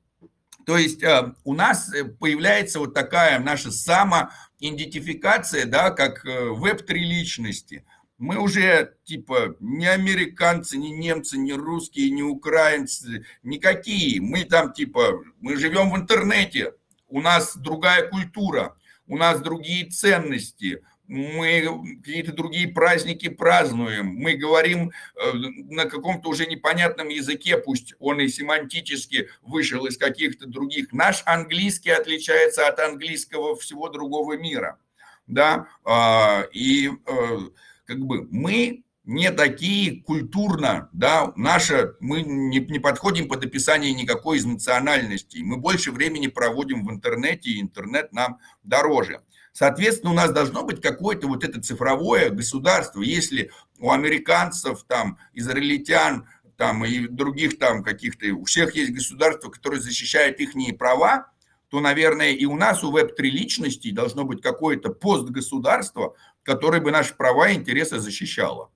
То есть а, у нас э, появляется вот такая наша самоидентификация, да, как э, веб-3 личности – мы уже типа не американцы, не немцы, не русские, не украинцы, никакие. Мы там типа, мы живем в интернете, у нас другая культура, у нас другие ценности, мы какие-то другие праздники празднуем, мы говорим э, на каком-то уже непонятном языке, пусть он и семантически вышел из каких-то других. Наш английский отличается от английского всего другого мира, да, а, и э, как бы мы не такие культурно, да, наша, мы не, не подходим под описание никакой из национальностей, мы больше времени проводим в интернете, и интернет нам дороже. Соответственно, у нас должно быть какое-то вот это цифровое государство. Если у американцев, там, израильтян, там, и других там каких-то, у всех есть государство, которое защищает их права, то, наверное, и у нас, у веб-3 личностей должно быть какое-то постгосударство, которое бы наши права и интересы защищало,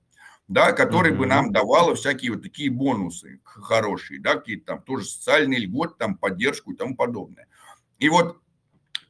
да, которое mm-hmm. бы нам давало всякие вот такие бонусы хорошие, да, какие-то там тоже социальные льготы, там поддержку и тому подобное. И вот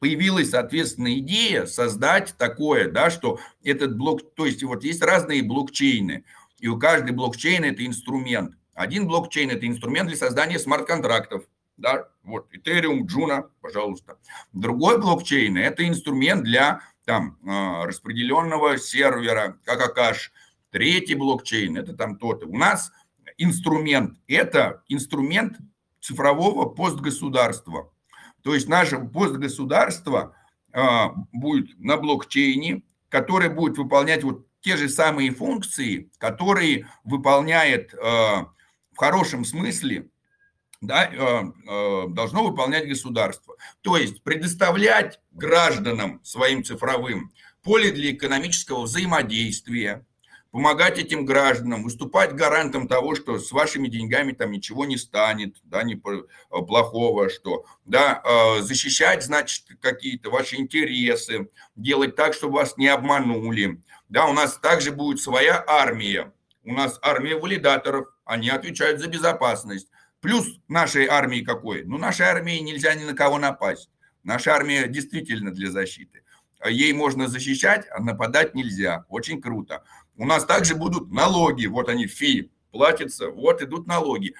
появилась, соответственно, идея создать такое, да, что этот блок, то есть вот есть разные блокчейны, и у каждой блокчейна это инструмент. Один блокчейн – это инструмент для создания смарт-контрактов, да, вот, Ethereum, Juno, пожалуйста. Другой блокчейн – это инструмент для там а, распределенного сервера, как Акаш. Третий блокчейн – это там то-то. У нас инструмент – это инструмент цифрового постгосударства. То есть наше постгосударство а, будет на блокчейне, который будет выполнять вот те же самые функции, которые выполняет а, в хорошем смысле да, э, э, должно выполнять государство. То есть предоставлять гражданам своим цифровым поле для экономического взаимодействия, помогать этим гражданам, выступать гарантом того, что с вашими деньгами там ничего не станет, да, не э, плохого, что, да, защищать, значит, какие-то ваши интересы, делать так, чтобы вас не обманули. Да, у нас также будет своя армия, у нас армия валидаторов, они отвечают за безопасность. Плюс нашей армии какой? Ну, нашей армии нельзя ни на кого напасть. Наша армия действительно для защиты. Ей можно защищать, а нападать нельзя. Очень круто. У нас также будут налоги. Вот они, фи, платятся, вот идут налоги.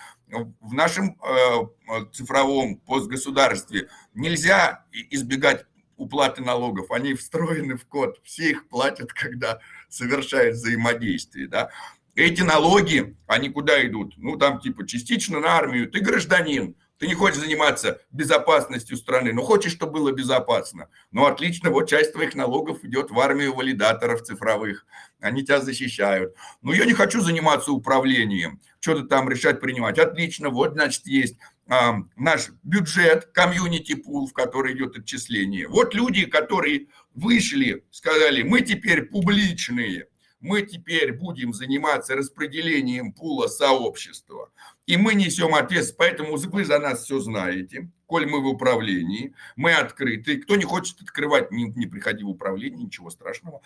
В нашем э, цифровом постгосударстве нельзя избегать уплаты налогов. Они встроены в код. Все их платят, когда совершают взаимодействие. Да? Эти налоги, они куда идут? Ну, там типа частично на армию. Ты гражданин, ты не хочешь заниматься безопасностью страны, но хочешь, чтобы было безопасно. Ну, отлично, вот часть твоих налогов идет в армию валидаторов цифровых. Они тебя защищают. Ну, я не хочу заниматься управлением, что-то там решать, принимать. Отлично, вот, значит, есть а, наш бюджет, комьюнити пул, в который идет отчисление. Вот люди, которые вышли, сказали, мы теперь публичные, мы теперь будем заниматься распределением пула сообщества, и мы несем ответственность, поэтому вы за нас все знаете, коль мы в управлении, мы открыты, кто не хочет открывать, не, не приходи в управление, ничего страшного.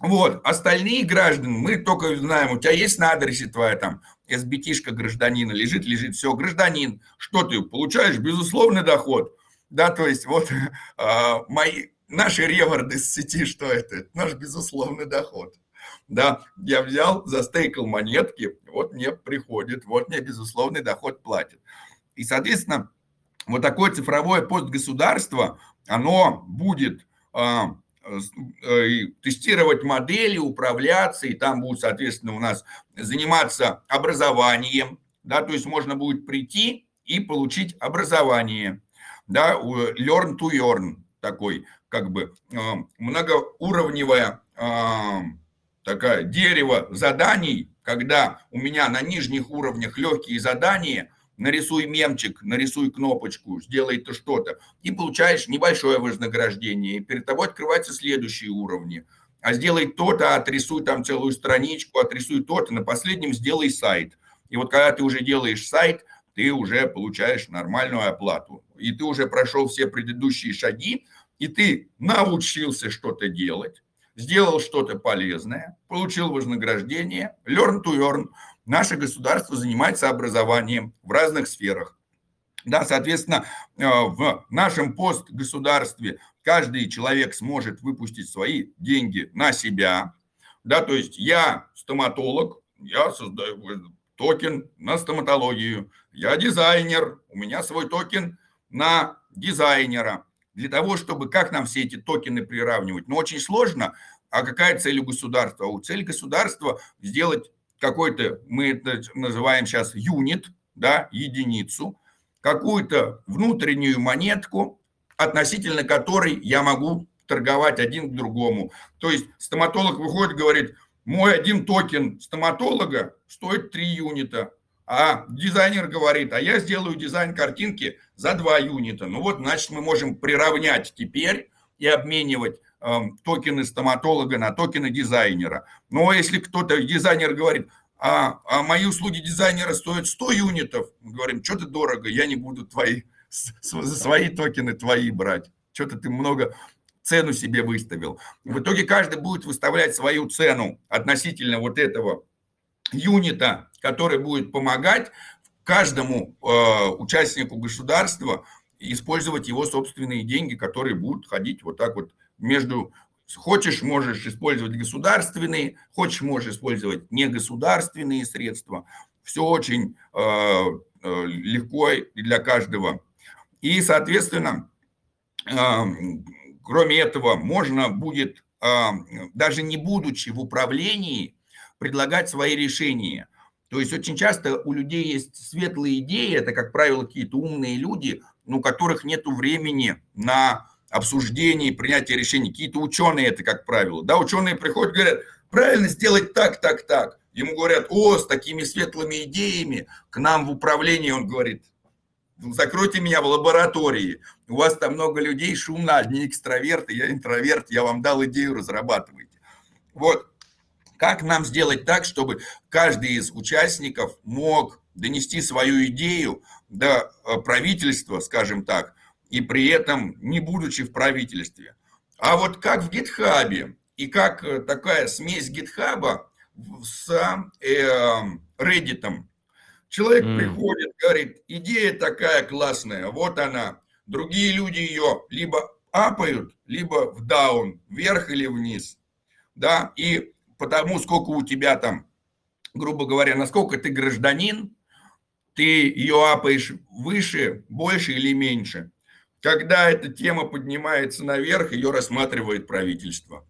Вот, остальные граждане, мы только знаем, у тебя есть на адресе твоя там СБТшка гражданина, лежит, лежит, все, гражданин, что ты получаешь? Безусловный доход. Да, то есть вот э, мои, наши реварды с сети, что это? Наш безусловный доход да, я взял, застейкал монетки, вот мне приходит, вот мне безусловный доход платит. И, соответственно, вот такое цифровое постгосударство, оно будет а, тестировать модели, управляться, и там будут, соответственно, у нас заниматься образованием, да, то есть можно будет прийти и получить образование, да, learn to earn такой, как бы многоуровневое такая дерево заданий, когда у меня на нижних уровнях легкие задания, нарисуй мемчик, нарисуй кнопочку, сделай то что-то, и получаешь небольшое вознаграждение. И перед тобой открываются следующие уровни. А сделай то-то, отрисуй там целую страничку, отрисуй то-то, на последнем сделай сайт. И вот когда ты уже делаешь сайт, ты уже получаешь нормальную оплату. И ты уже прошел все предыдущие шаги, и ты научился что-то делать сделал что-то полезное, получил вознаграждение, learn to earn. Наше государство занимается образованием в разных сферах. Да, соответственно, э, в нашем постгосударстве каждый человек сможет выпустить свои деньги на себя. Да, то есть я стоматолог, я создаю токен на стоматологию. Я дизайнер, у меня свой токен на дизайнера для того, чтобы, как нам все эти токены приравнивать? Ну, очень сложно, а какая цель у государства? У цель государства сделать какой-то, мы это называем сейчас юнит, да, единицу, какую-то внутреннюю монетку, относительно которой я могу торговать один к другому. То есть стоматолог выходит говорит, мой один токен стоматолога стоит 3 юнита, а дизайнер говорит, а я сделаю дизайн картинки за 2 юнита. Ну вот, значит, мы можем приравнять теперь и обменивать э, токены стоматолога на токены дизайнера. Но если кто-то, дизайнер говорит, а, а мои услуги дизайнера стоят 100 юнитов, мы говорим, что-то дорого, я не буду твои, свои токены твои брать. Что-то ты много цену себе выставил. В итоге каждый будет выставлять свою цену относительно вот этого юнита, который будет помогать каждому э, участнику государства использовать его собственные деньги, которые будут ходить вот так вот между... Хочешь, можешь использовать государственные, хочешь, можешь использовать негосударственные средства. Все очень э, э, легко для каждого. И, соответственно, э, кроме этого, можно будет, э, даже не будучи в управлении, предлагать свои решения. То есть очень часто у людей есть светлые идеи, это, как правило, какие-то умные люди, ну, у которых нет времени на обсуждение и принятие решений. Какие-то ученые это, как правило. Да, ученые приходят, говорят, правильно сделать так, так, так. Ему говорят, о, с такими светлыми идеями к нам в управлении, он говорит, закройте меня в лаборатории, у вас там много людей, шумно, одни экстраверты, я интроверт, я вам дал идею, разрабатывайте. Вот, как нам сделать так, чтобы каждый из участников мог донести свою идею до э, правительства, скажем так, и при этом не будучи в правительстве. А вот как в гитхабе и как э, такая смесь гитхаба с э, Reddit. Человек mm. приходит, говорит, идея такая классная, вот она. Другие люди ее либо апают, либо в даун, вверх или вниз. Да, и потому сколько у тебя там, грубо говоря, насколько ты гражданин, ты ее апаешь выше, больше или меньше. Когда эта тема поднимается наверх, ее рассматривает правительство.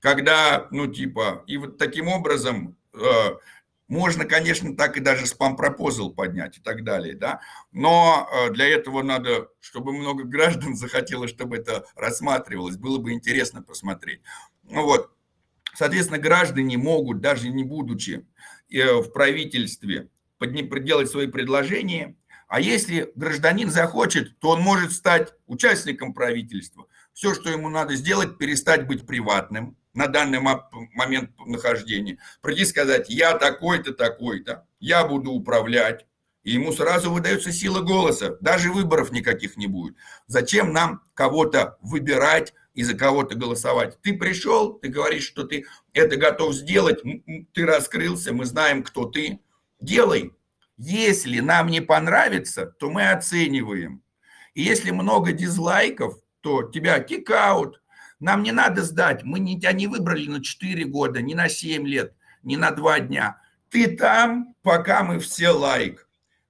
Когда, ну типа, и вот таким образом э, можно, конечно, так и даже спам-пропозал поднять и так далее, да, но э, для этого надо, чтобы много граждан захотело, чтобы это рассматривалось, было бы интересно посмотреть. Ну вот, соответственно, граждане могут, даже не будучи э, в правительстве, делать свои предложения. А если гражданин захочет, то он может стать участником правительства. Все, что ему надо сделать, перестать быть приватным на данный момент нахождения. Прийти сказать, я такой-то, такой-то, я буду управлять. И ему сразу выдается сила голоса. Даже выборов никаких не будет. Зачем нам кого-то выбирать и за кого-то голосовать? Ты пришел, ты говоришь, что ты это готов сделать, ты раскрылся, мы знаем, кто ты делай. Если нам не понравится, то мы оцениваем. И если много дизлайков, то тебя kick out. Нам не надо ждать. Мы не, тебя не выбрали на 4 года, не на 7 лет, не на 2 дня. Ты там, пока мы все like.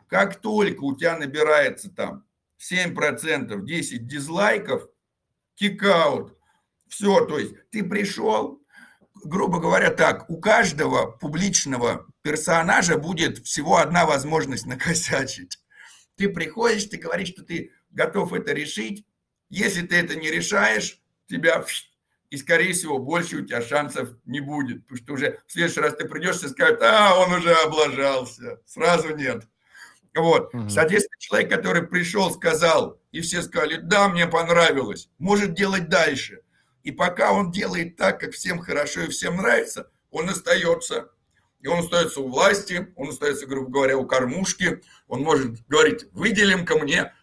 Как только у тебя набирается там 7%, 10 дизлайков, kick out. Все, то есть ты пришел, грубо говоря, так, у каждого публичного персонажа будет всего одна возможность накосячить. Ты приходишь, ты говоришь, что ты готов это решить. Если ты это не решаешь, тебя и, скорее всего, больше у тебя шансов не будет, потому что уже в следующий раз ты придешь и скажут, а, он уже облажался, сразу нет. Вот, угу. соответственно, человек, который пришел, сказал, и все сказали, да, мне понравилось, может делать дальше. И пока он делает так, как всем хорошо и всем нравится, он остается. И он остается у власти, он остается, грубо говоря, у кормушки. Он может говорить, выделим ко мне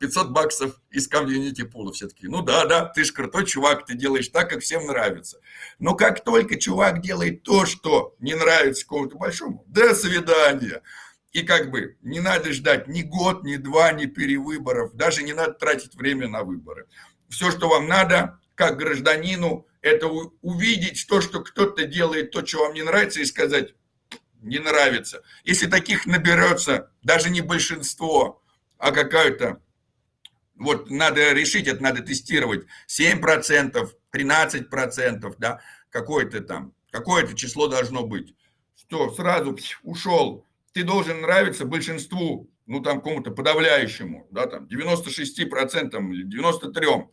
500 а, баксов из комьюнити пула. Все таки ну да, да, ты же крутой чувак, ты делаешь так, как всем нравится. Но как только чувак делает то, что не нравится кому-то большому, до свидания. И как бы не надо ждать ни год, ни два, ни перевыборов. Даже не надо тратить время на выборы. Все, что вам надо, как гражданину, это увидеть то, что кто-то делает то, что вам не нравится, и сказать, не нравится. Если таких наберется, даже не большинство, а какая-то, вот надо решить, это надо тестировать, 7%, 13%, да, какое-то там, какое-то число должно быть. Что, сразу ушел. Ты должен нравиться большинству, ну там кому-то подавляющему, да, там 96% или 93%.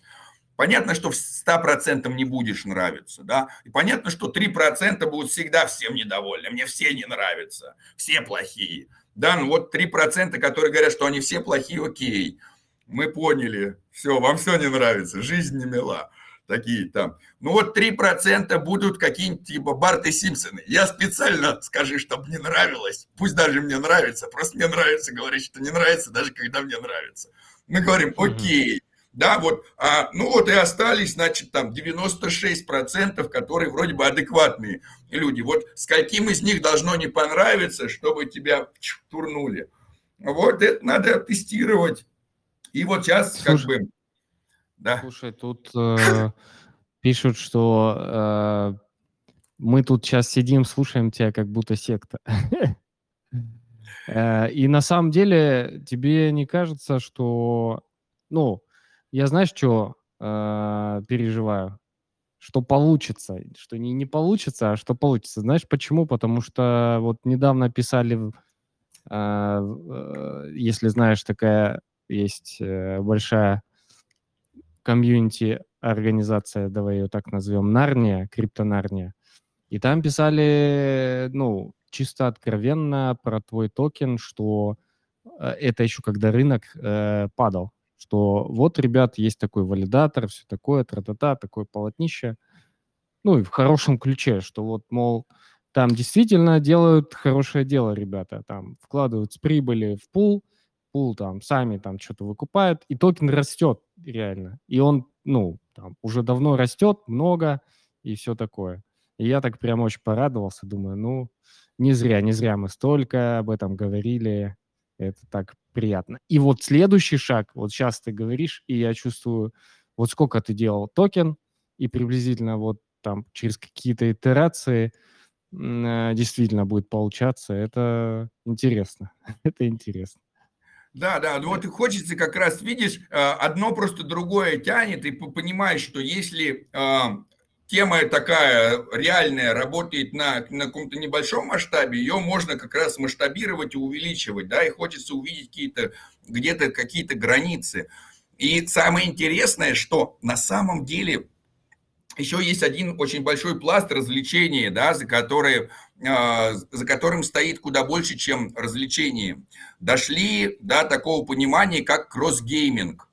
Понятно, что в 100% не будешь нравиться, да, и понятно, что 3% будут всегда всем недовольны, мне все не нравятся, все плохие, да, ну вот 3%, которые говорят, что они все плохие, окей, мы поняли, все, вам все не нравится, жизнь не мила, такие там. Ну вот 3% будут какие-нибудь типа Барт и Симпсоны. Я специально скажи, чтобы не нравилось, пусть даже мне нравится, просто мне нравится говорить, что не нравится, даже когда мне нравится. Мы говорим, окей, да, вот, а, ну вот и остались, значит, там 96%, которые вроде бы адекватные люди. Вот с каким из них должно не понравиться, чтобы тебя турнули. Вот это надо тестировать. И вот сейчас Слушай, как бы... Да. Слушай, тут э, пишут, что э, мы тут сейчас сидим, слушаем тебя, как будто секта. Э, и на самом деле тебе не кажется, что, ну, я знаешь, что э, переживаю? Что получится, что не, не получится, а что получится. Знаешь почему? Потому что вот недавно писали, э, э, если знаешь, такая есть э, большая комьюнити организация, давай ее так назовем, Нарния, криптонарния. И там писали, ну, чисто откровенно про твой токен, что э, это еще когда рынок э, падал что вот, ребят, есть такой валидатор, все такое, тра-та-та, такое полотнище. Ну, и в хорошем ключе, что вот, мол, там действительно делают хорошее дело ребята, там вкладывают с прибыли в пул, пул там сами там что-то выкупают, и токен растет реально. И он, ну, там уже давно растет, много и все такое. И я так прям очень порадовался, думаю, ну, не зря, не зря мы столько об этом говорили, это так приятно. И вот следующий шаг, вот сейчас ты говоришь, и я чувствую, вот сколько ты делал токен, и приблизительно вот там через какие-то итерации э, действительно будет получаться. Это интересно. это интересно. Да, да, ну вот и хочется как раз, видишь, э, одно просто другое тянет, и понимаешь, что если э, тема такая реальная, работает на, на каком-то небольшом масштабе, ее можно как раз масштабировать и увеличивать, да, и хочется увидеть какие-то, где-то какие-то границы. И самое интересное, что на самом деле еще есть один очень большой пласт развлечения, да, за, которые, э, за которым стоит куда больше, чем развлечение. Дошли до такого понимания, как кроссгейминг.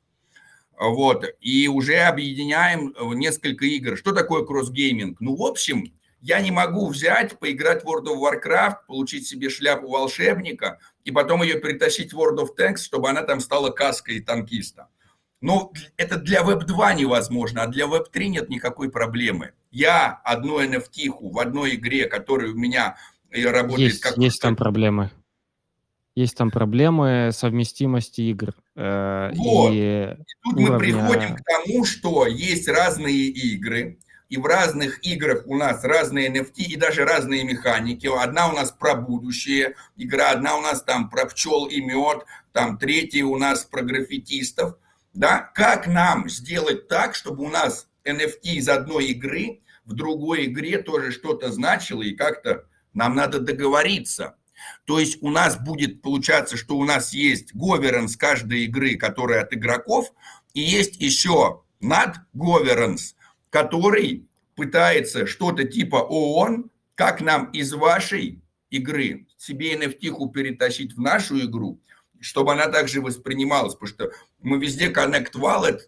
Вот, и уже объединяем несколько игр. Что такое кроссгейминг? Ну, в общем, я не могу взять, поиграть в World of Warcraft, получить себе шляпу волшебника и потом ее перетащить в World of Tanks, чтобы она там стала каской танкиста. Ну, это для Web2 невозможно, а для Web3 нет никакой проблемы. Я одну NFT в одной игре, которая у меня э, работает есть, как... Есть там проблемы. Есть там проблемы совместимости игр. Э, вот. И, и тут уровня... мы приходим к тому, что есть разные игры, и в разных играх у нас разные NFT и даже разные механики. Одна у нас про будущее игра, одна у нас там про пчел и мед, там третья у нас про граффитистов. Да? Как нам сделать так, чтобы у нас NFT из одной игры в другой игре тоже что-то значило, и как-то нам надо договориться. То есть у нас будет получаться, что у нас есть governance каждой игры, которая от игроков, и есть еще над governance, который пытается что-то типа ООН, как нам из вашей игры себе NFT перетащить в нашу игру, чтобы она также воспринималась, потому что мы везде Connect Wallet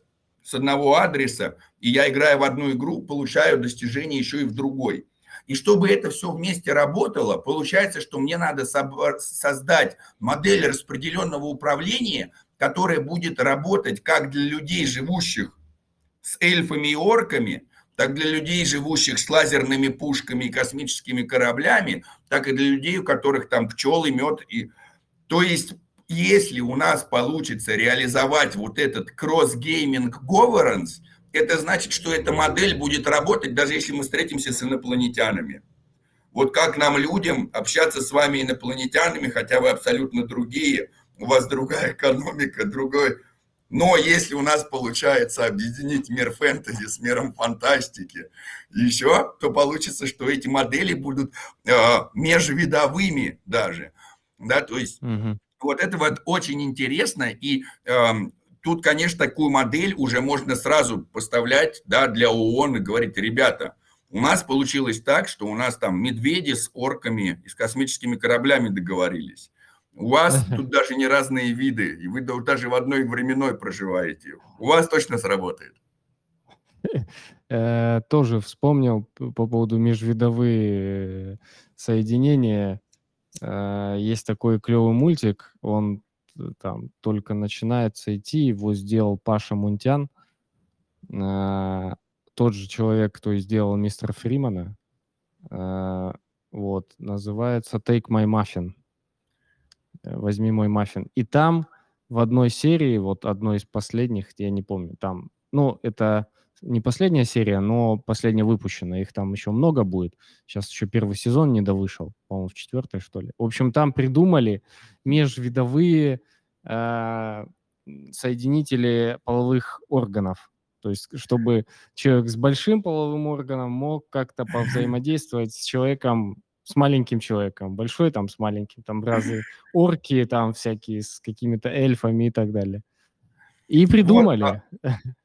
с одного адреса, и я, играя в одну игру, получаю достижения еще и в другой. И чтобы это все вместе работало, получается, что мне надо создать модель распределенного управления, которая будет работать как для людей, живущих с эльфами и орками, так для людей, живущих с лазерными пушками и космическими кораблями, так и для людей, у которых там пчелы, мед. И... То есть, если у нас получится реализовать вот этот cross-gaming governance, это значит, что эта модель будет работать, даже если мы встретимся с инопланетянами. Вот как нам, людям, общаться с вами инопланетянами, хотя вы абсолютно другие, у вас другая экономика, другой но если у нас получается объединить мир фэнтези с миром фантастики еще, то получится, что эти модели будут э, межвидовыми даже. Да, то есть угу. Вот это вот очень интересно. И э, тут, конечно, такую модель уже можно сразу поставлять да, для ООН и говорить, ребята, у нас получилось так, что у нас там медведи с орками и с космическими кораблями договорились. У вас тут даже не разные виды, и вы даже в одной временной проживаете. У вас точно сработает. Э, тоже вспомнил по поводу межвидовые соединения. Э, есть такой клевый мультик, он там только начинается идти, его сделал Паша Мунтян, э, тот же человек, кто сделал мистера Фримана. Вот, называется Take My Muffin. Э, «Возьми мой маффин». И там в одной серии, вот одной из последних, я не помню, там, ну, это не последняя серия, но последняя выпущенная, их там еще много будет. Сейчас еще первый сезон не довышел, по-моему, в четвертой, что ли. В общем, там придумали межвидовые э, соединители половых органов. То есть, чтобы человек с большим половым органом мог как-то повзаимодействовать с человеком с маленьким человеком, большой там с маленьким, там разные орки там всякие с какими-то эльфами и так далее. И придумали. Вот, а,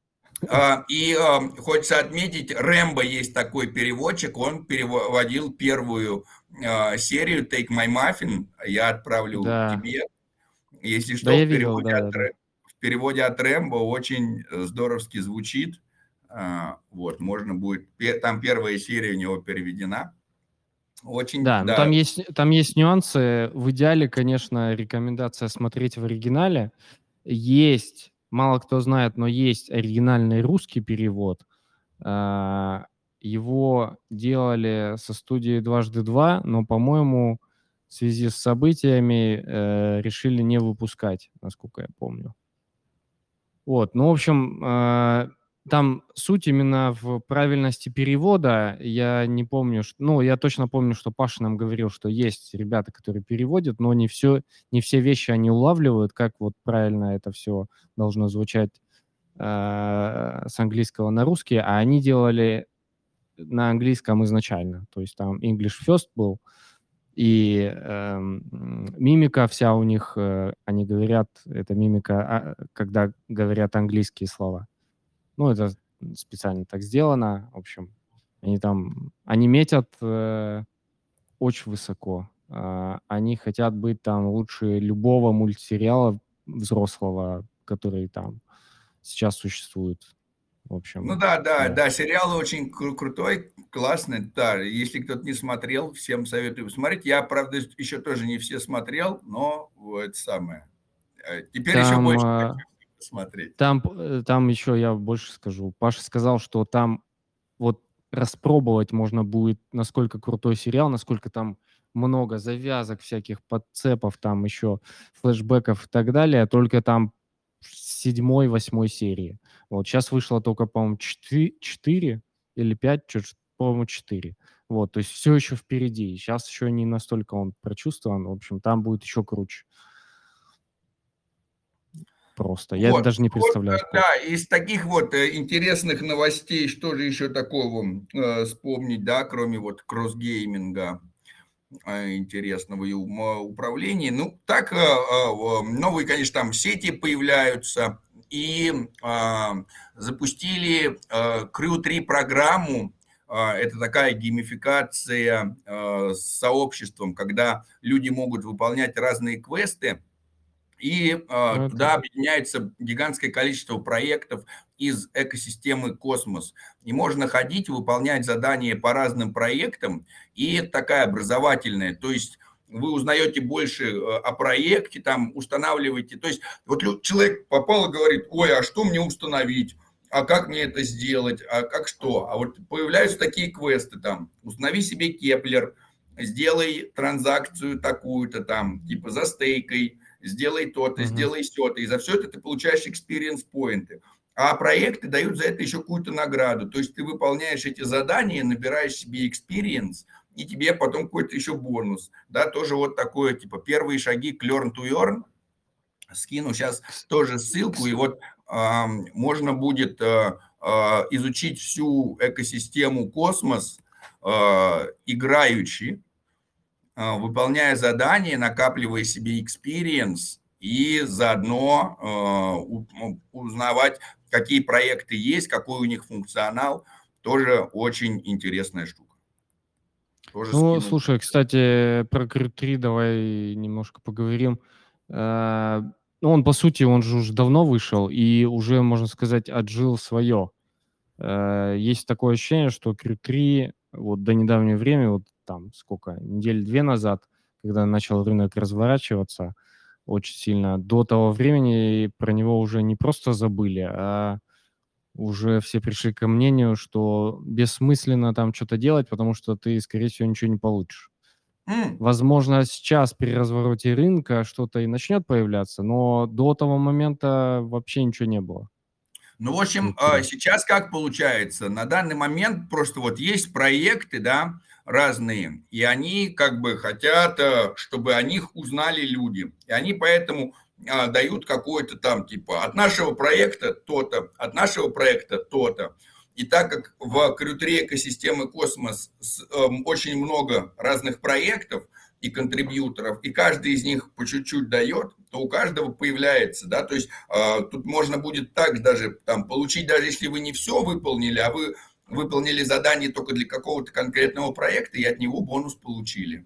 и а, хочется отметить, Рэмбо есть такой переводчик, он переводил первую а, серию Take My Muffin, я отправлю да. тебе. Если что, да, в, переводе видел, да, от, да. в переводе от Рэмбо очень здоровски звучит. А, вот, можно будет, там первая серия у него переведена. Очень, да, да. Но там есть, там есть нюансы. В идеале, конечно, рекомендация смотреть в оригинале. Есть, мало кто знает, но есть оригинальный русский перевод. А, его делали со студией «Дважды два», но, по-моему, в связи с событиями э, решили не выпускать, насколько я помню. Вот, ну, в общем, э, там суть именно в правильности перевода. Я не помню, что, ну, я точно помню, что Паша нам говорил, что есть ребята, которые переводят, но не все, не все вещи они улавливают, как вот правильно это все должно звучать э, с английского на русский, а они делали на английском изначально. То есть там English First был, и э, мимика вся у них, э, они говорят, это мимика, а, когда говорят английские слова. Ну, это специально так сделано. В общем, они там, они метят э, очень высоко. Э, они хотят быть там лучше любого мультсериала взрослого, который там сейчас существует. В общем, ну да, да, да, да, сериал очень кру- крутой, классный, да. Если кто-то не смотрел, всем советую посмотреть. Я, правда, еще тоже не все смотрел, но вот самое. Э, теперь там, еще больше а, хочу смотреть. Там, э, там еще я больше скажу. Паша сказал, что там вот распробовать можно будет, насколько крутой сериал, насколько там много завязок, всяких подцепов, там еще флешбеков и так далее, только там седьмой, восьмой серии. Вот сейчас вышло только, по-моему, четыре или пять, по-моему, четыре. Вот, то есть все еще впереди. Сейчас еще не настолько он прочувствован. В общем, там будет еще круче. Просто. Я Вот, даже не вот, представляю, сколько. да, из таких вот э, интересных новостей, что же еще такого э, вспомнить, да, кроме вот кроссгейминга э, интересного и управления. Ну, так, новые, конечно, там сети появляются, и запустили Crew 3 программу, это такая геймификация с сообществом, когда люди могут выполнять разные квесты, и э, туда объединяется гигантское количество проектов из экосистемы Космос. И можно ходить, выполнять задания по разным проектам, и это такая образовательная, то есть вы узнаете больше э, о проекте, там устанавливаете. То есть вот человек попал и говорит, ой, а что мне установить? А как мне это сделать? А как что? А вот появляются такие квесты там, установи себе Keplr, сделай транзакцию такую-то там, типа застейкай, сделай то-то, uh-huh. сделай вот се-то. И за все это ты получаешь experience поинты. А проекты дают за это еще какую-то награду. То есть ты выполняешь эти задания, набираешь себе experience, и тебе потом какой-то еще бонус. Да, тоже вот такое, типа, первые шаги к learn to earn. Скину сейчас тоже ссылку, и вот э, можно будет э, э, изучить всю экосистему космос, э, играючи, а, выполняя задания, накапливая себе experience и заодно а, узнавать, какие проекты есть, какой у них функционал. Тоже очень интересная штука. Тоже ну, скину. слушай, кстати, про Crew 3 давай немножко поговорим. А, ну, он, по сути, он же уже давно вышел и уже, можно сказать, отжил свое. Есть такое ощущение, что Crew 3 вот до недавнего времени, вот там сколько, недели две назад, когда начал рынок разворачиваться очень сильно, до того времени про него уже не просто забыли, а уже все пришли к мнению, что бессмысленно там что-то делать, потому что ты, скорее всего, ничего не получишь. Mm. Возможно, сейчас при развороте рынка что-то и начнет появляться, но до того момента вообще ничего не было. Ну, в общем, а, сейчас как получается? На данный момент просто вот есть проекты, да, разные, и они как бы хотят, э, чтобы о них узнали люди. И они поэтому а, дают какой-то там типа от нашего проекта то-то, от нашего проекта то-то. И так как в крютере экосистемы Космос эм, очень много разных проектов и контрибьюторов, и каждый из них по чуть-чуть дает, то у каждого появляется, да, то есть э, тут можно будет так даже там получить, даже если вы не все выполнили, а вы выполнили задание только для какого-то конкретного проекта и от него бонус получили.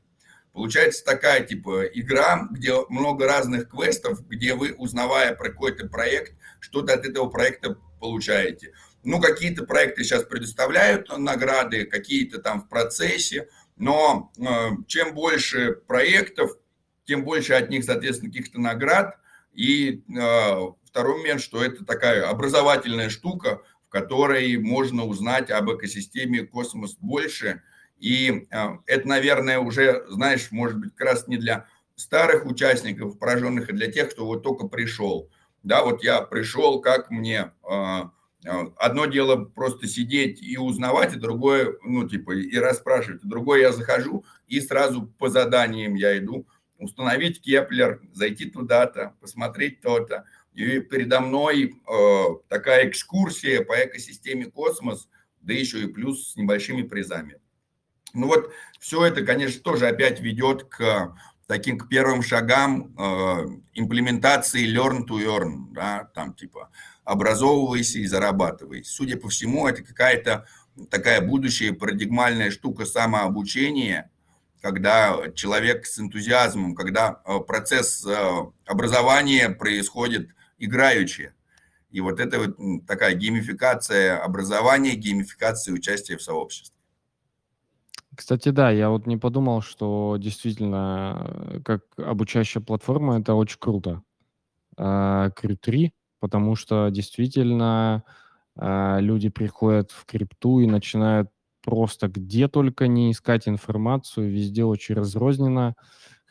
Получается такая типа игра, где много разных квестов, где вы, узнавая про какой-то проект, что-то от этого проекта получаете. Ну, какие-то проекты сейчас предоставляют награды, какие-то там в процессе, но э, чем больше проектов, тем больше от них, соответственно, каких-то наград. И э, второй момент, что это такая образовательная штука, которой можно узнать об экосистеме космос больше. И а, это, наверное, уже, знаешь, может быть, как раз не для старых участников, прожжённых, а для тех, кто вот только пришел. Да, вот я пришел, как мне... А, а, одно дело просто сидеть и узнавать, и другое, ну, типа, и расспрашивать. Другое я захожу и сразу по заданиям я иду. Установить Keplr, зайти туда-то, посмотреть то-то. И передо мной э, такая экскурсия по экосистеме космос, да еще и плюс с небольшими призами. Ну вот все это, конечно, тоже опять ведет к таким к первым шагам э, имплементации learn to earn, да, там типа образовывайся и зарабатывай. Судя по всему, это какая-то такая будущая парадигмальная штука самообучения, когда человек с энтузиазмом, когда э, процесс э, образования происходит играючи. И вот это вот такая геймификация образования, геймификация участия в сообществе. Кстати, да, я вот не подумал, что действительно, э, как обучающая платформа, это очень круто. А, Крю 3, потому что действительно а, люди приходят в крипту и начинают просто где только не искать информацию, везде очень разрозненно.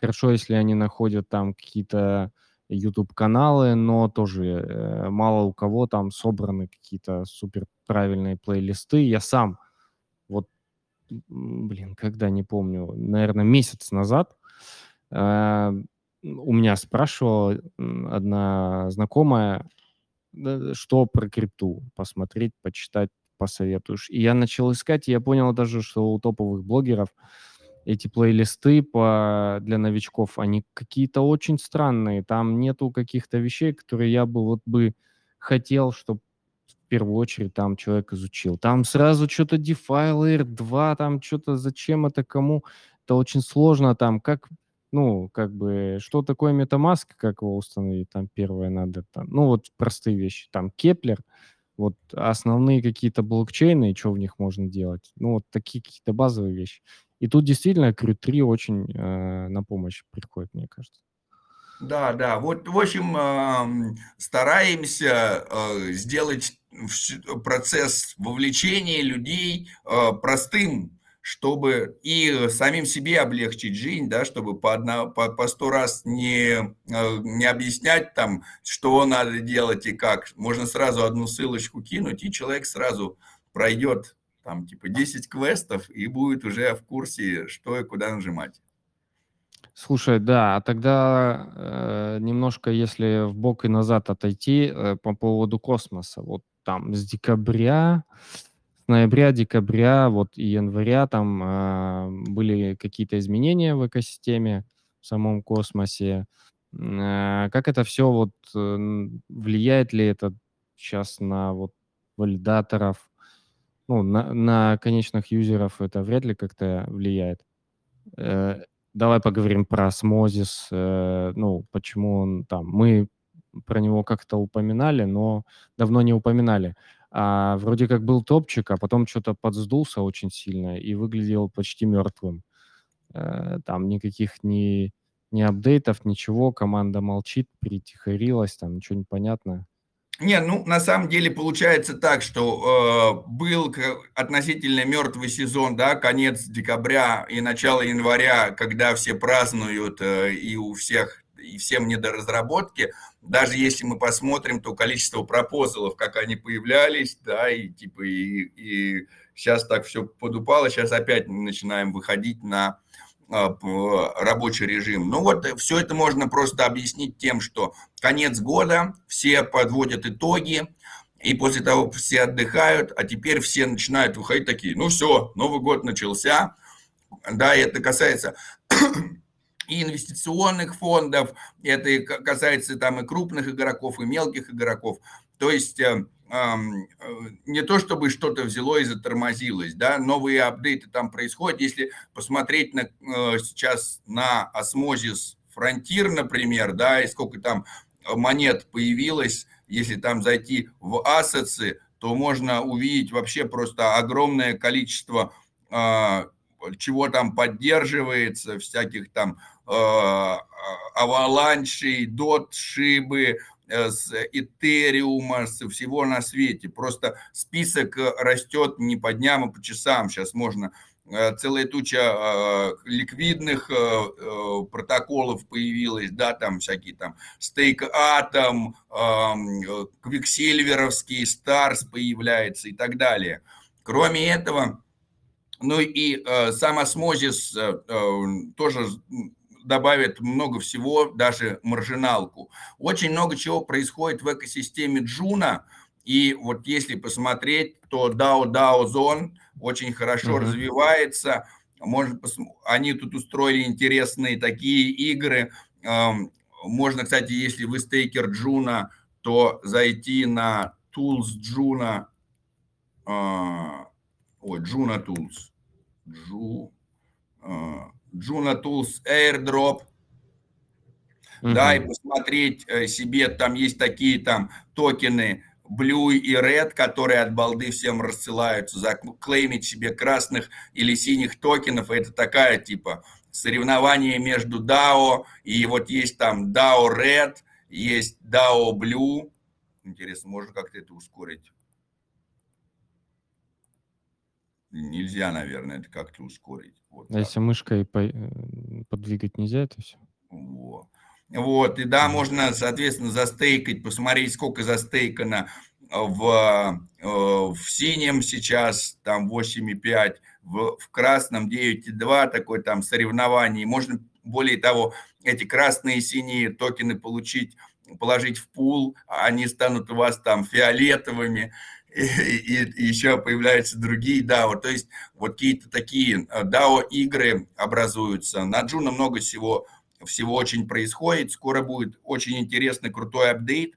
Хорошо, если они находят там какие-то YouTube-каналы, но тоже э, мало у кого там собраны какие-то супер правильные плейлисты. Я сам вот, блин, когда, не помню, наверное, месяц назад э, у меня спрашивала одна знакомая, что про крипту посмотреть, почитать, посоветуешь. И я начал искать, и я понял даже, что у топовых блогеров эти плейлисты по, для новичков, они какие-то очень странные. Там нету каких-то вещей, которые я бы вот бы хотел, чтобы в первую очередь там человек изучил. Там сразу что-то DeFi Layer 2, там что-то зачем это кому. Это очень сложно там, как ну, как бы, что такое MetaMask, как его установить, там первое надо, там, ну, вот простые вещи, там Keplr, вот основные какие-то блокчейны, что в них можно делать, ну, вот такие какие-то базовые вещи. И тут действительно Crew 3 очень э, на помощь приходит, мне кажется. Да, да. Вот, в общем, стараемся э, сделать процесс вовлечения людей э, простым, чтобы и самим себе облегчить жизнь, да, чтобы по, одна, по, по сто раз не, э, не объяснять там, что надо делать и как. Можно сразу одну ссылочку кинуть, и человек сразу пройдет там типа 10 квестов и будет уже в курсе, что и куда нажимать. Слушай, да, а тогда э, немножко, если в бок и назад отойти э, по поводу космоса, вот там с декабря, с ноября, декабря, вот и января там э, были какие-то изменения в экосистеме, в самом космосе. Э, как это все вот э, влияет ли это сейчас на вот валидаторов, ну, на, на конечных юзеров это вряд ли как-то влияет. Э, Давай поговорим про осмозис. Э, ну, почему он там... Мы про него как-то упоминали, но давно не упоминали. А вроде как был топчик, а потом что-то подсдулся очень сильно и выглядел почти мертвым. Э, там никаких ни, ни апдейтов, ничего, команда молчит, притихарилась, там ничего не понятно. Не, ну на самом деле получается так, что э, был относительно мертвый сезон, да, конец декабря и начало января, когда все празднуют э, и у всех и всем не до разработки. Даже если мы посмотрим, то количество пропозалов, как они появлялись, да, и типа и, и сейчас так все подупало, сейчас опять начинаем выходить на а, рабочий режим. Ну вот э, все это можно просто объяснить тем, что конец года, все подводят итоги, и после того все отдыхают, а теперь все начинают выходить такие, ну все, Новый год начался, да, и это касается и инвестиционных фондов, это касается там и крупных игроков, и мелких игроков. То есть э, Э, не то чтобы что-то взяло и затормозилось, да, новые апдейты там происходят. Если посмотреть на, э, сейчас на осмозис Frontier, например, да, и сколько там монет появилось, если там зайти в ассоцы, то можно увидеть вообще просто огромное количество э, чего там поддерживается, всяких там аваланшей, дот, шибы, Э, с Этериума, с всего на свете. Просто список э, растет не по дням, а по часам. Сейчас можно э, целая туча ликвидных протоколов появилась, да, там всякие там stake ATOM, квиксильверовский, STARS появляется и так далее. Кроме этого, ну и сам Osmosis тоже добавит много всего, даже маржиналку. Очень много чего происходит в экосистеме Juno, и вот если посмотреть, то DAO DAO Zone очень хорошо uh-huh. развивается. Можно, они тут устроили интересные такие игры. Можно, кстати, если вы стейкер Juno, то зайти на Tools Juno. Ой, Juno Tools. Ju. Juno Tools Airdrop, угу. да, и посмотреть э, себе, там есть такие там токены Blue и Red, которые от балды всем рассылаются, заклеймить себе красных или синих токенов, это такая типа соревнование между DAO, и вот есть там DAO Red, есть DAO Blue, интересно, можно как-то это ускорить? Нельзя, наверное, это как-то ускорить. Вот а если мышкой по- э, подвигать нельзя это все? Вот. вот, и да, можно, соответственно, застейкать, посмотреть, сколько застейкано в, э, в синем сейчас, там 8,5, в, в красном 9,2, такой там соревнование. Можно более того, эти красные и синие токены получить, положить в пул, а они станут у вас там фиолетовыми, и, и, еще появляются другие DAO. То есть вот какие-то такие DAO-игры образуются. На Juno много всего, всего очень происходит. Скоро будет очень интересный, крутой апдейт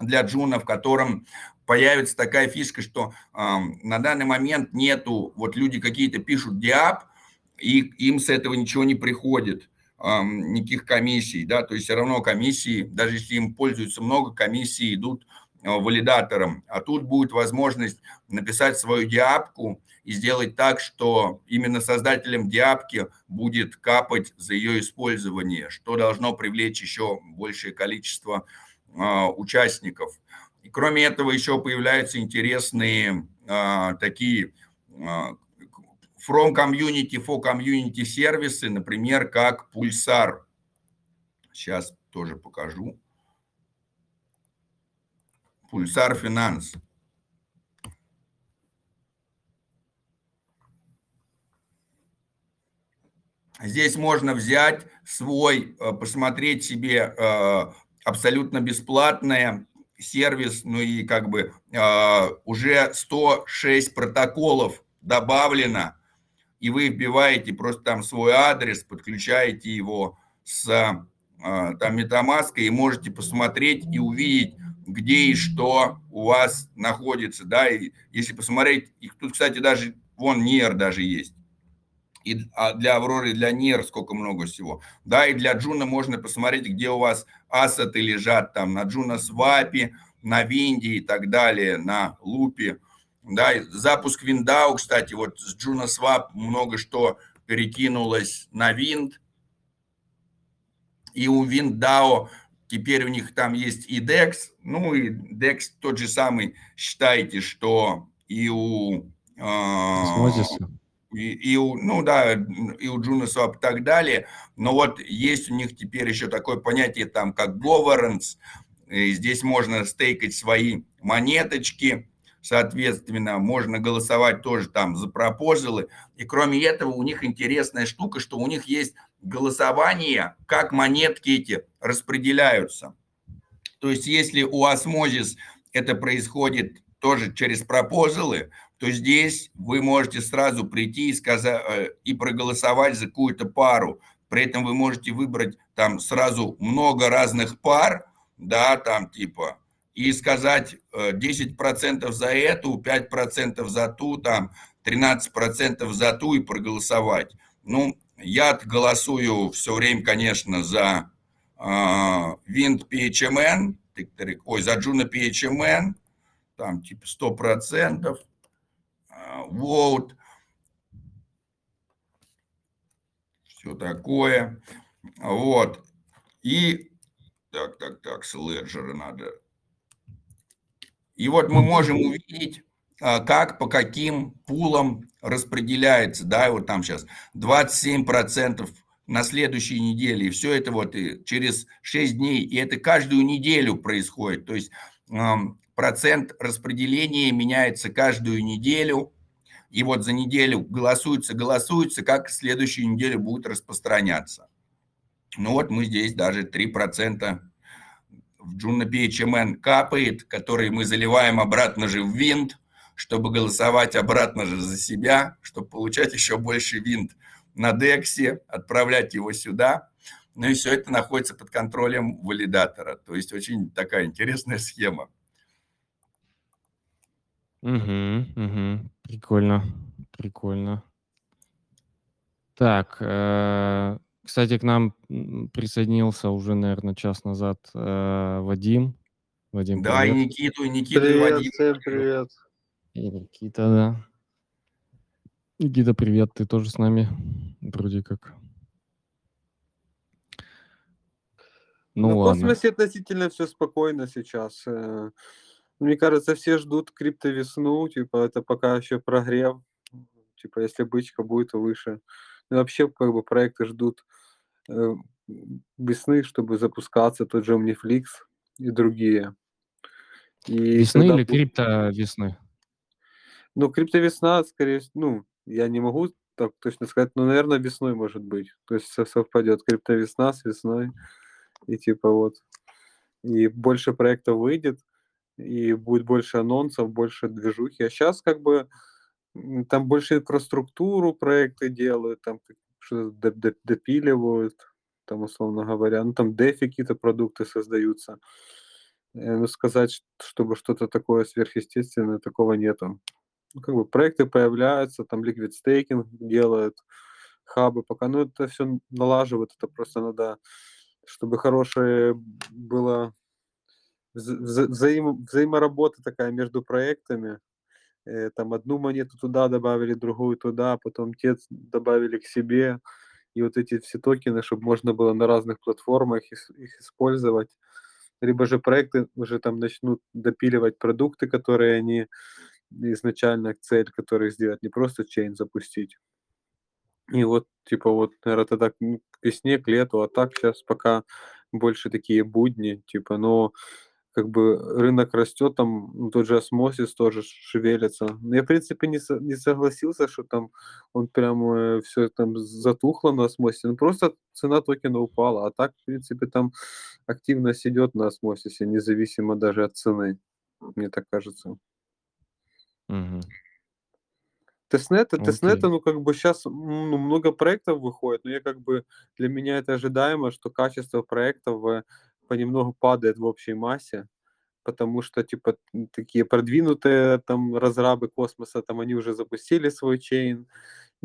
для Juno, в котором появится такая фишка, что э, на данный момент нету, вот люди какие-то пишут диап, и им с этого ничего не приходит, э, никаких комиссий, да, то есть все равно комиссии, даже если им пользуются много, комиссии идут э, валидаторам, а тут будет возможность написать свою диапку и сделать так, что именно создателям диапки будет капать за ее использование, что должно привлечь еще большее количество э, участников. И кроме этого еще появляются интересные а, такие from community for community сервисы, например, как Pulsar. Сейчас тоже покажу. Pulsar Finance. Здесь можно взять свой, а, посмотреть себе а, абсолютно бесплатное сервис, ну и как бы э, уже 106 протоколов добавлено, и вы вбиваете просто там свой адрес, подключаете его с э, там MetaMask и можете посмотреть и увидеть, где и что у вас находится, да, и если посмотреть, их тут, кстати, даже, вон NEAR даже есть, и а для Авроры, для NEAR сколько много всего. Да, и для Juno можно посмотреть, где у вас ассеты лежат, там, на Junoswap е, на Wynd е и так далее, на Loop е. Да, запуск WYND DAO, кстати, вот с Junoswap много что перекинулось на Wynd. И у WYND DAO теперь у них там есть и DEX, ну и DEX тот же самый, считайте, что и у... Э, и, и у, ну да, и у Junoswap и так далее, но вот есть у них теперь еще такое понятие там, как governance, и здесь можно стейкать свои монеточки, соответственно, можно голосовать тоже там за пропозалы, и кроме этого у них интересная штука, что у них есть голосование, как монетки эти распределяются. То есть если у Osmosis это происходит тоже через пропозалы, то здесь вы можете сразу прийти и, сказать, э, и проголосовать за какую-то пару. При этом вы можете выбрать там сразу много разных пар, да, там типа, и сказать 10% э, за эту, 5% за ту, там 13% за ту и проголосовать. Ну, я голосую все время, конечно, за э, Wind PHMN, ой, за Juno PHMN, там типа 100%, вот. Все такое. Вот. И, так, так, так, с леджера надо. И вот мы можем увидеть, а, как, по каким пулам распределяется, да, вот там сейчас 27% на следующей неделе, и все это вот и через 6 дней, и это каждую неделю происходит, то есть процент распределения меняется каждую неделю, и вот за неделю голосуется, голосуется, как следующую неделю будет распространяться. Ну вот мы здесь даже 3% в Juno PHMN капает, который мы заливаем обратно же в винт, чтобы голосовать обратно же за себя, чтобы получать еще больше винт на дексе, отправлять его сюда. Ну и все это находится под контролем валидатора. То есть очень такая интересная схема. Угу, угу. Прикольно, прикольно. Так, э, кстати, к нам присоединился уже, наверное, час назад э, Вадим. Вадим, Да, и Никиту, и Никиту, и Привет, Вадим. всем привет. И Никита, да. Никита, привет, ты тоже с нами? Вроде как. Ну, Ну, в ладно. космосе относительно все спокойно сейчас. э, мне кажется, все ждут криптовесну, типа, это пока еще прогрев. Типа, если бычка будет выше. Ну, вообще, как бы, проекты ждут э, весны, чтобы запускаться, тот же Omniflix и другие. И весны или крипто весны? Ну, криптовесна, скорее, ну, я не могу так точно сказать, но, наверное, весной может быть. То есть совпадет криптовесна с весной. И типа вот. И больше проектов выйдет, и будет больше анонсов, больше движухи. А сейчас как бы там больше инфраструктуру проекты делают, там что-то допиливают, там, условно говоря. Ну, там дефи какие-то продукты создаются. Э, ну, сказать, чтобы что-то такое сверхъестественное, такого нету. Ну, как бы проекты появляются, там liquid staking делают, хабы пока, ну, это все налаживают, это просто надо, чтобы хорошее было вза взаим взаиморабота такая между проектами. Э, там одну монету туда добавили, другую туда, потом те добавили к себе. И вот эти все токены, чтобы можно было на разных платформах их использовать. Либо же проекты уже там начнут допиливать продукты, которые они изначально цель, которых сделать, не просто чейн запустить. И вот, типа, вот, наверное, тогда к весне, лету, а так сейчас пока больше такие будни, типа, но как бы рынок растет, там ну, тот же осмосис тоже шевелится. Я, в принципе, не, со, не согласился, что там он прям э, все там затухло на осмосисе. Ну, просто цена токена упала. А так, в принципе, там активность идет на осмосисе, независимо даже от цены, мне так кажется. Мгм. Тестнеты, тестнеты, ну, как бы сейчас ну, много проектов выходит, но я как бы, для меня это ожидаемо, что качество проектов э, понемногу падает в общей массе, потому что, типа, такие продвинутые там разрабы космоса, там они уже запустили свой чейн,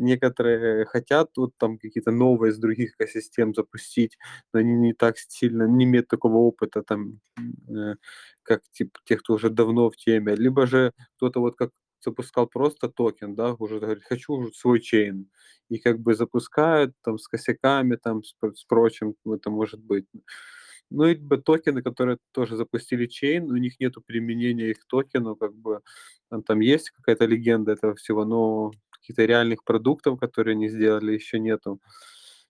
некоторые хотят тут там какие-то новые из других экосистем запустить, но они не так сильно, не имеют такого опыта там, э, как типа, тех, кто уже давно в теме. Либо же кто-то вот как запускал просто токен, да, уже говорит, хочу свой чейн. И как бы запускают там с косяками, там с, с прочим, это может быть. Ну, и токены, которые тоже запустили чейн, у них нет применения их токену, как бы там, там есть какая-то легенда этого всего, но каких-то реальных продуктов, которые они сделали, еще нету.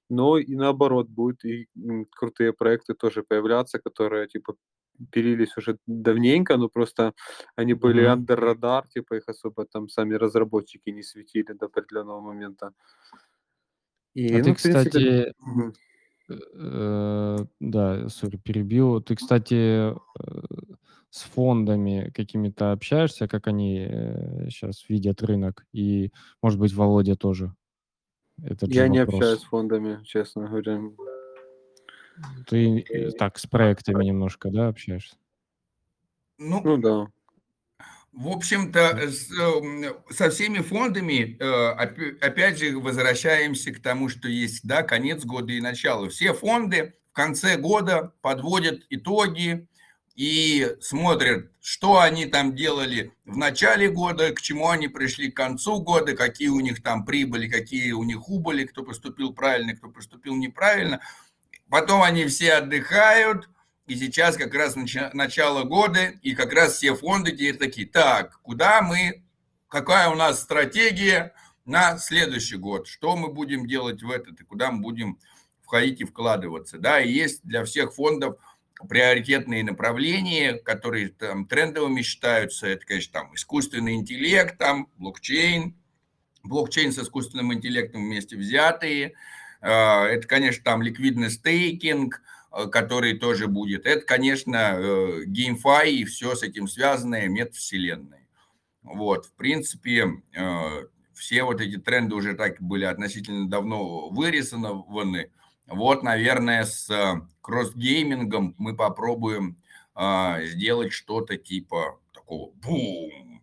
Но и наоборот, будут и крутые проекты тоже появляться, которые типа пилились уже давненько, но просто они были mm-hmm. under радар, типа их особо там сами разработчики не светили до определенного момента. И, а ну, ты, кстати, принципе... э, да, сори, перебил. Ты, кстати, э, с фондами какими-то общаешься, как они э, сейчас видят рынок? И, может быть, Володя тоже? Этот Я не общаюсь с фондами, честно говоря. Ты э, так с проектами немножко, да, общаешься? Ну, ну да. В общем-то, эм, со всеми фондами, э, опять же, возвращаемся к тому, что есть да, конец года и начало. Все фонды в конце года подводят итоги и смотрят, что они там делали в начале года, к чему они пришли к концу года, какие у них там прибыли, какие у них убыли, кто поступил правильно, кто поступил неправильно. Потом они все отдыхают – и сейчас как раз начало года, и как раз все фонды теперь такие, так, куда мы, какая у нас стратегия на следующий год, что мы будем делать в этот, и куда мы будем входить и вкладываться. Да, и есть для всех фондов приоритетные направления, которые там трендовыми считаются, это, конечно, там искусственный интеллект, там блокчейн, блокчейн с искусственным интеллектом вместе взятые, а, это, конечно, там ликвидный стейкинг, Э, который тоже будет. Это, конечно, GameFi и все с этим связанное, метавселенной. Вот, в принципе, э, все вот эти тренды уже так были относительно давно вырисованы. Вот, наверное, с э, кроссгеймингом мы попробуем сделать что-то типа такого бум,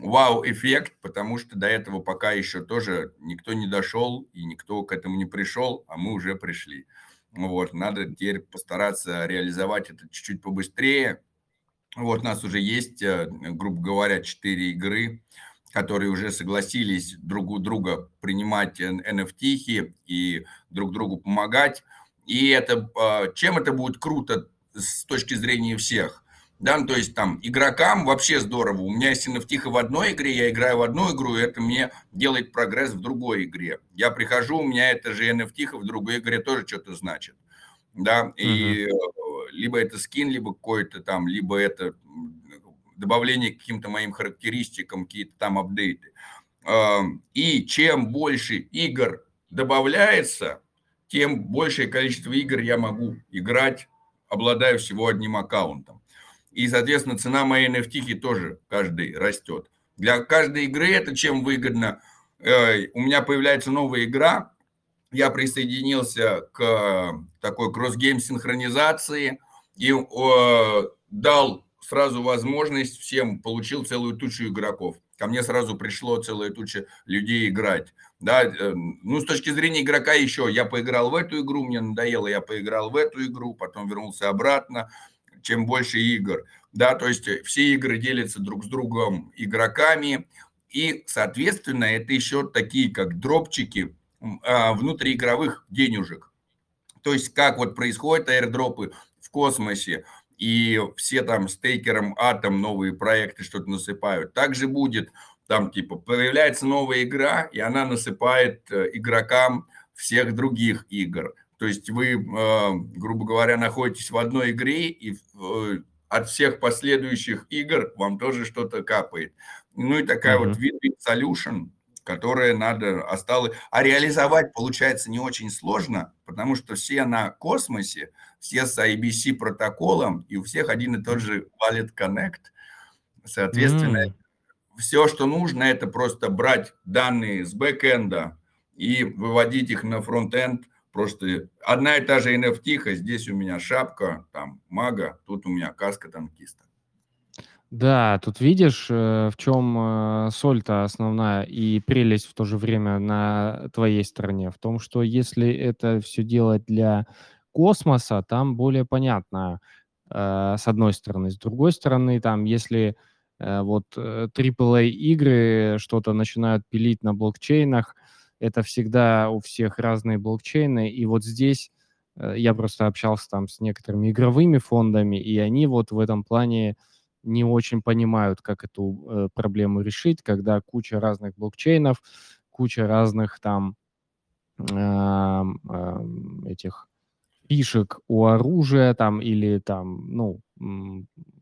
вау-эффект, потому что до этого пока еще тоже никто не дошел и никто к этому не пришел, а мы уже пришли. Вот, надо теперь постараться реализовать это чуть-чуть побыстрее. Вот, у нас уже есть, э, грубо говоря, четыре игры, которые уже согласились друг у друга принимать NFT и друг другу помогать. И это, а, чем это будет круто с точки зрения всех? да, ну, то есть там игрокам вообще здорово. У меня есть NFT в одной игре, я играю в одну игру, и это мне делает прогресс в другой игре. Я прихожу, у меня это же NFT в другой игре тоже что-то значит, да, и угу. либо это скин, либо какой-то там, либо это добавление к каким-то моим характеристикам, какие-то там апдейты. и чем больше игр добавляется, тем большее количество игр я могу играть, обладая всего одним аккаунтом. И, соответственно, цена моей NFT тоже каждый растет. Для каждой игры это чем выгодно. У меня появляется новая игра, я присоединился к такой cross-game синхронизации и дал сразу возможность всем, получил целую тучу игроков. Ко мне сразу пришло целая туча людей играть. Да, э, ну, с точки зрения игрока еще, я поиграл в эту игру, мне надоело, я поиграл в эту игру, потом вернулся обратно, чем больше игр. Да, то есть все игры делятся друг с другом игроками, и, соответственно, это еще такие, как дропчики а, внутриигровых денежек. То есть, как вот происходят аирдропы в космосе, и все там стейкером атом новые проекты что-то насыпают. Также будет там типа появляется новая игра, и она насыпает э, игрокам всех других игр. То есть вы, э, грубо говоря, находитесь в одной игре, и э, от всех последующих игр вам тоже что-то капает. Ну и такая mm-hmm. вот win-win solution, которая надо осталось... А реализовать получается не очень сложно, потому что все на космосе, все с IBC протоколом, и у всех один и тот же Wallet Connect. Соответственно, mm. все, что нужно, это просто брать данные с бэкэнда и выводить их на фронтенд. Просто одна и та же NFT, здесь у меня шапка, там мага, тут у меня каска танкиста. Да, тут видишь, э, в чем э, соль-то основная и прелесть в то же время на твоей стороне. В том, что если это все делать для космоса, там более понятно, э, с одной стороны. С другой стороны, там, если вот AAA-игры что-то начинают пилить на блокчейнах, это всегда у всех разные блокчейны. И вот здесь я просто общался там с некоторыми игровыми фондами, и они вот в этом плане не очень понимают, как эту э, проблему решить, когда куча разных блокчейнов, куча разных там э, э, этих фишек у оружия там или там, ну,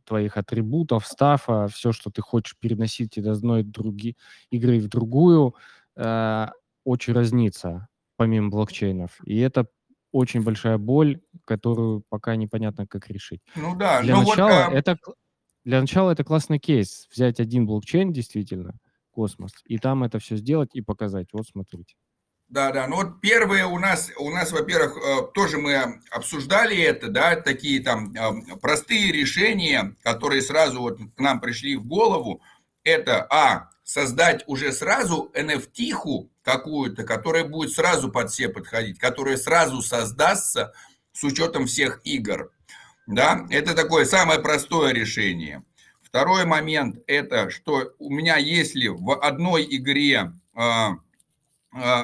твоих атрибутов, стафа, все, что ты хочешь переносить из одной други, игры в другую, э, очень разнится помимо блокчейнов. И это очень большая боль, которую пока непонятно, как решить. Ну да, Для начала вот, а... это для начала это классный кейс. Взять один блокчейн, действительно, космос, и там это все сделать и показать. Вот смотрите. Да, да. Ну вот первые у нас, у нас, во-первых, э, тоже мы обсуждали это, да, такие там э, простые решения, которые сразу вот к нам пришли в голову. Это, а, создать уже сразу NFT-ху какую-то, которая будет сразу под все подходить, которая сразу создастся с учетом всех игр. Да, это такое самое простое решение. Второй момент – это, что у меня, если в одной игре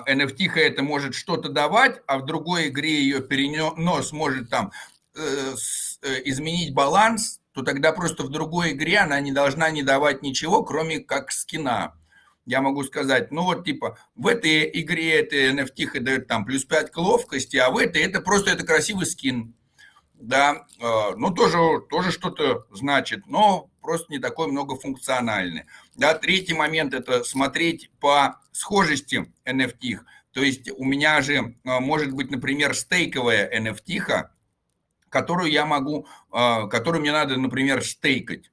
NFT а, это может что-то давать, а в другой игре ее перенос может там э, э, изменить баланс, то тогда просто в другой игре она не должна не давать ничего, кроме как скина. Я могу сказать, ну вот типа в этой игре это NFT дает там плюс 5 к ловкости, а в этой это просто это красивый скин да, э, ну тоже, тоже что-то значит, но просто не такой многофункциональный. Да, третий момент – это смотреть по схожести NFT. То есть у меня же э, может быть, например, стейковая NFT, которую я могу, э, которую мне надо, например, стейкать.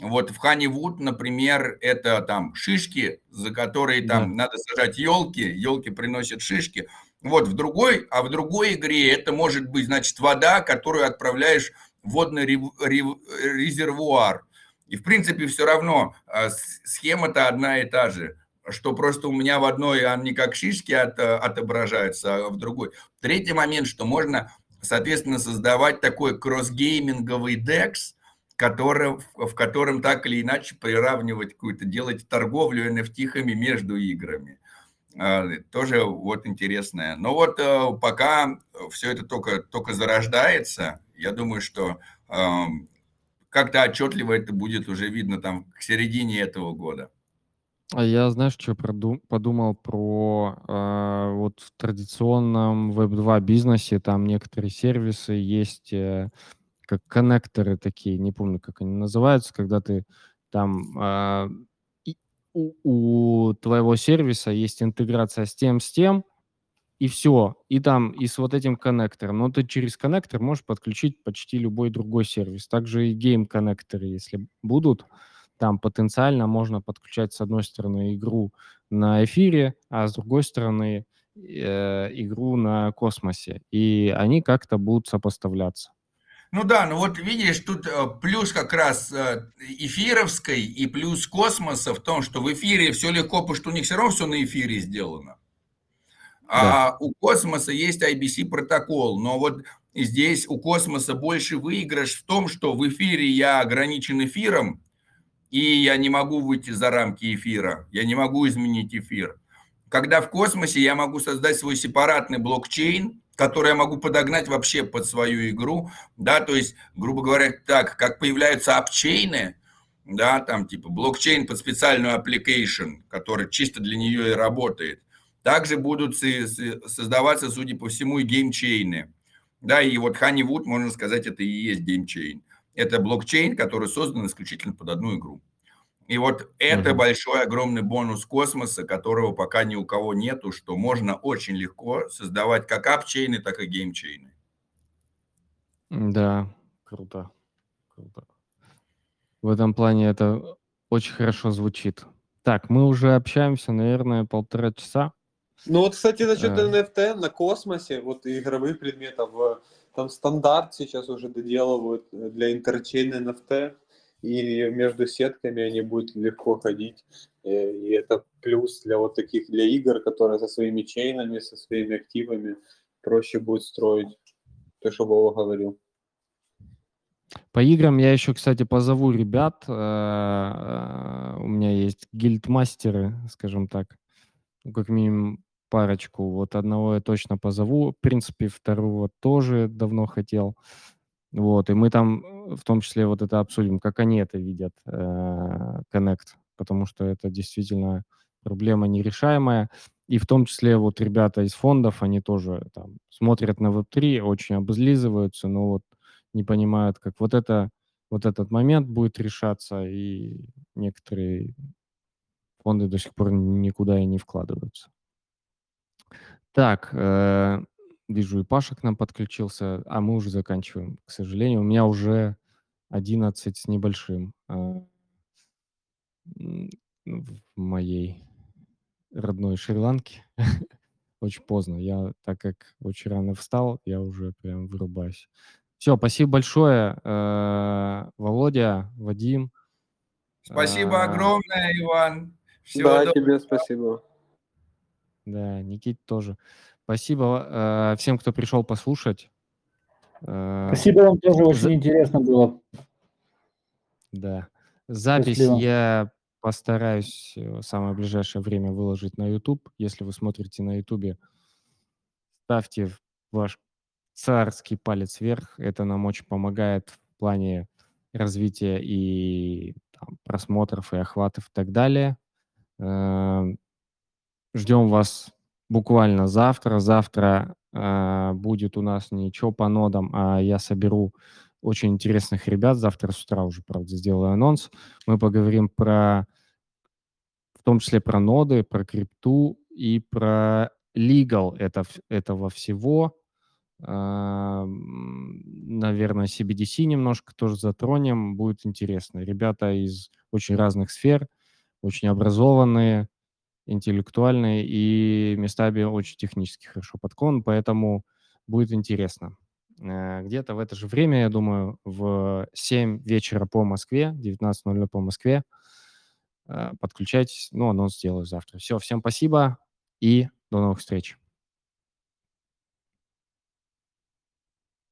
Вот в Honeywood, например, это там шишки, за которые там да. надо сажать елки, елки приносят шишки – вот в другой, а в другой игре это может быть, значит, вода, которую отправляешь в водный резервуар. И, в принципе, все равно а, схема-то одна и та же, что просто у меня в одной они как шишки от, отображаются, а в другой. Третий момент, что можно, соответственно, создавать такой кроссгейминговый DEX, в котором так или иначе приравнивать какую-то, делать торговлю NFT между играми. А, тоже вот интересное. Но вот э, пока все это только, только зарождается, я думаю, что как-то отчетливо это будет уже видно там к середине этого года. А я, знаешь, что подумал про э, вот в традиционном Web2 бизнесе, там некоторые сервисы есть, э, как коннекторы такие, не помню, как они называются, когда ты там э, у, твоего сервиса есть интеграция с тем, с тем, и все. И там, и с вот этим коннектором. Но ты через коннектор можешь подключить почти любой другой сервис. Также и гейм-коннекторы, если будут, там потенциально можно подключать с одной стороны игру на эфире, а с другой стороны э, игру на космосе. И они как-то будут сопоставляться. Ну да, ну вот видишь, тут э, плюс как раз э, эфировской и плюс космоса в том, что в эфире все легко, потому что у них все равно все на эфире сделано. А у космоса есть IBC протокол, но вот здесь у космоса больше выигрыш в том, что в эфире я ограничен эфиром, и я не могу выйти за рамки эфира, я не могу изменить эфир. Когда в космосе я могу создать свой сепаратный блокчейн, который я могу подогнать вообще под свою игру, да, то есть, грубо говоря, так, как появляются апчейны, да, там типа блокчейн под специальную application, который чисто для нее и работает, также будут создаваться, судя по всему, и геймчейны. Да, и вот Honeywood, можно сказать, это и есть геймчейн. Это блокчейн, который создан исключительно под одну игру. И вот это угу. большой, огромный бонус Космоса, которого пока ни у кого нету, что можно очень легко создавать как аппчейны, так и геймчейны. Да, круто. круто. В этом плане это очень хорошо звучит. Так, мы уже общаемся, наверное, полтора часа. Ну вот, кстати, насчет а... NFT на космосе, вот игровых предметов, там стандарт сейчас уже доделывают для интерчейна NFT и между сетками они будут легко ходить. Э, и это плюс для вот таких, для игр, которые со своими чейнами, со своими активами проще будет строить. То, что Вова говорил. По играм я еще, кстати, позову ребят. Э, э, у меня есть гильдмастеры, скажем так. Ну, как минимум парочку. Вот одного я точно позову. В принципе, второго тоже давно хотел. Вот, и мы там в том числе вот это обсудим, как они это видят, э, Connect, потому что это действительно проблема нерешаемая. И в том числе вот ребята из фондов, они тоже там смотрят на Web3, очень облизываются, но вот не понимают, как вот это вот этот момент будет решаться, и некоторые фонды до сих пор никуда и не вкладываются. Так, э, Вижу, и Паша к нам подключился, а мы уже заканчиваем, к сожалению. У меня уже 11 с небольшим а, в моей родной Шри-Ланке. Очень поздно. Я, так как очень рано встал, я уже прям вырубаюсь. Все, спасибо большое, э, Володя, Вадим. Спасибо а, огромное, Иван. Всего да, доброго. тебе спасибо. Да, Никит тоже. Спасибо э, всем, кто пришел послушать. Э, Спасибо вам тоже, очень За... интересно было. Да. Запись Спасибо. я постараюсь в самое ближайшее время выложить на YouTube. Если вы смотрите на YouTube, ставьте ваш царский палец вверх. Это нам очень помогает в плане развития и там, просмотров, и охватов и так далее. Э, ждем вас буквально завтра. Завтра э, будет у нас ничего по нодам, а я соберу очень интересных ребят. Завтра с утра уже, правда, сделаю анонс. Мы поговорим про, в том числе про ноды, про крипту и про legal это, этого всего. Э, наверное, CBDC немножко тоже затронем. Будет интересно. Ребята из очень разных сфер, очень образованные, интеллектуальный и местами очень технически хорошо подкован, поэтому будет интересно. Э, где-то в это же время, я думаю, в 7 вечера по Москве, 19.00 по Москве, э, подключайтесь, ну, анонс сделаю завтра. Все, всем спасибо и до новых встреч.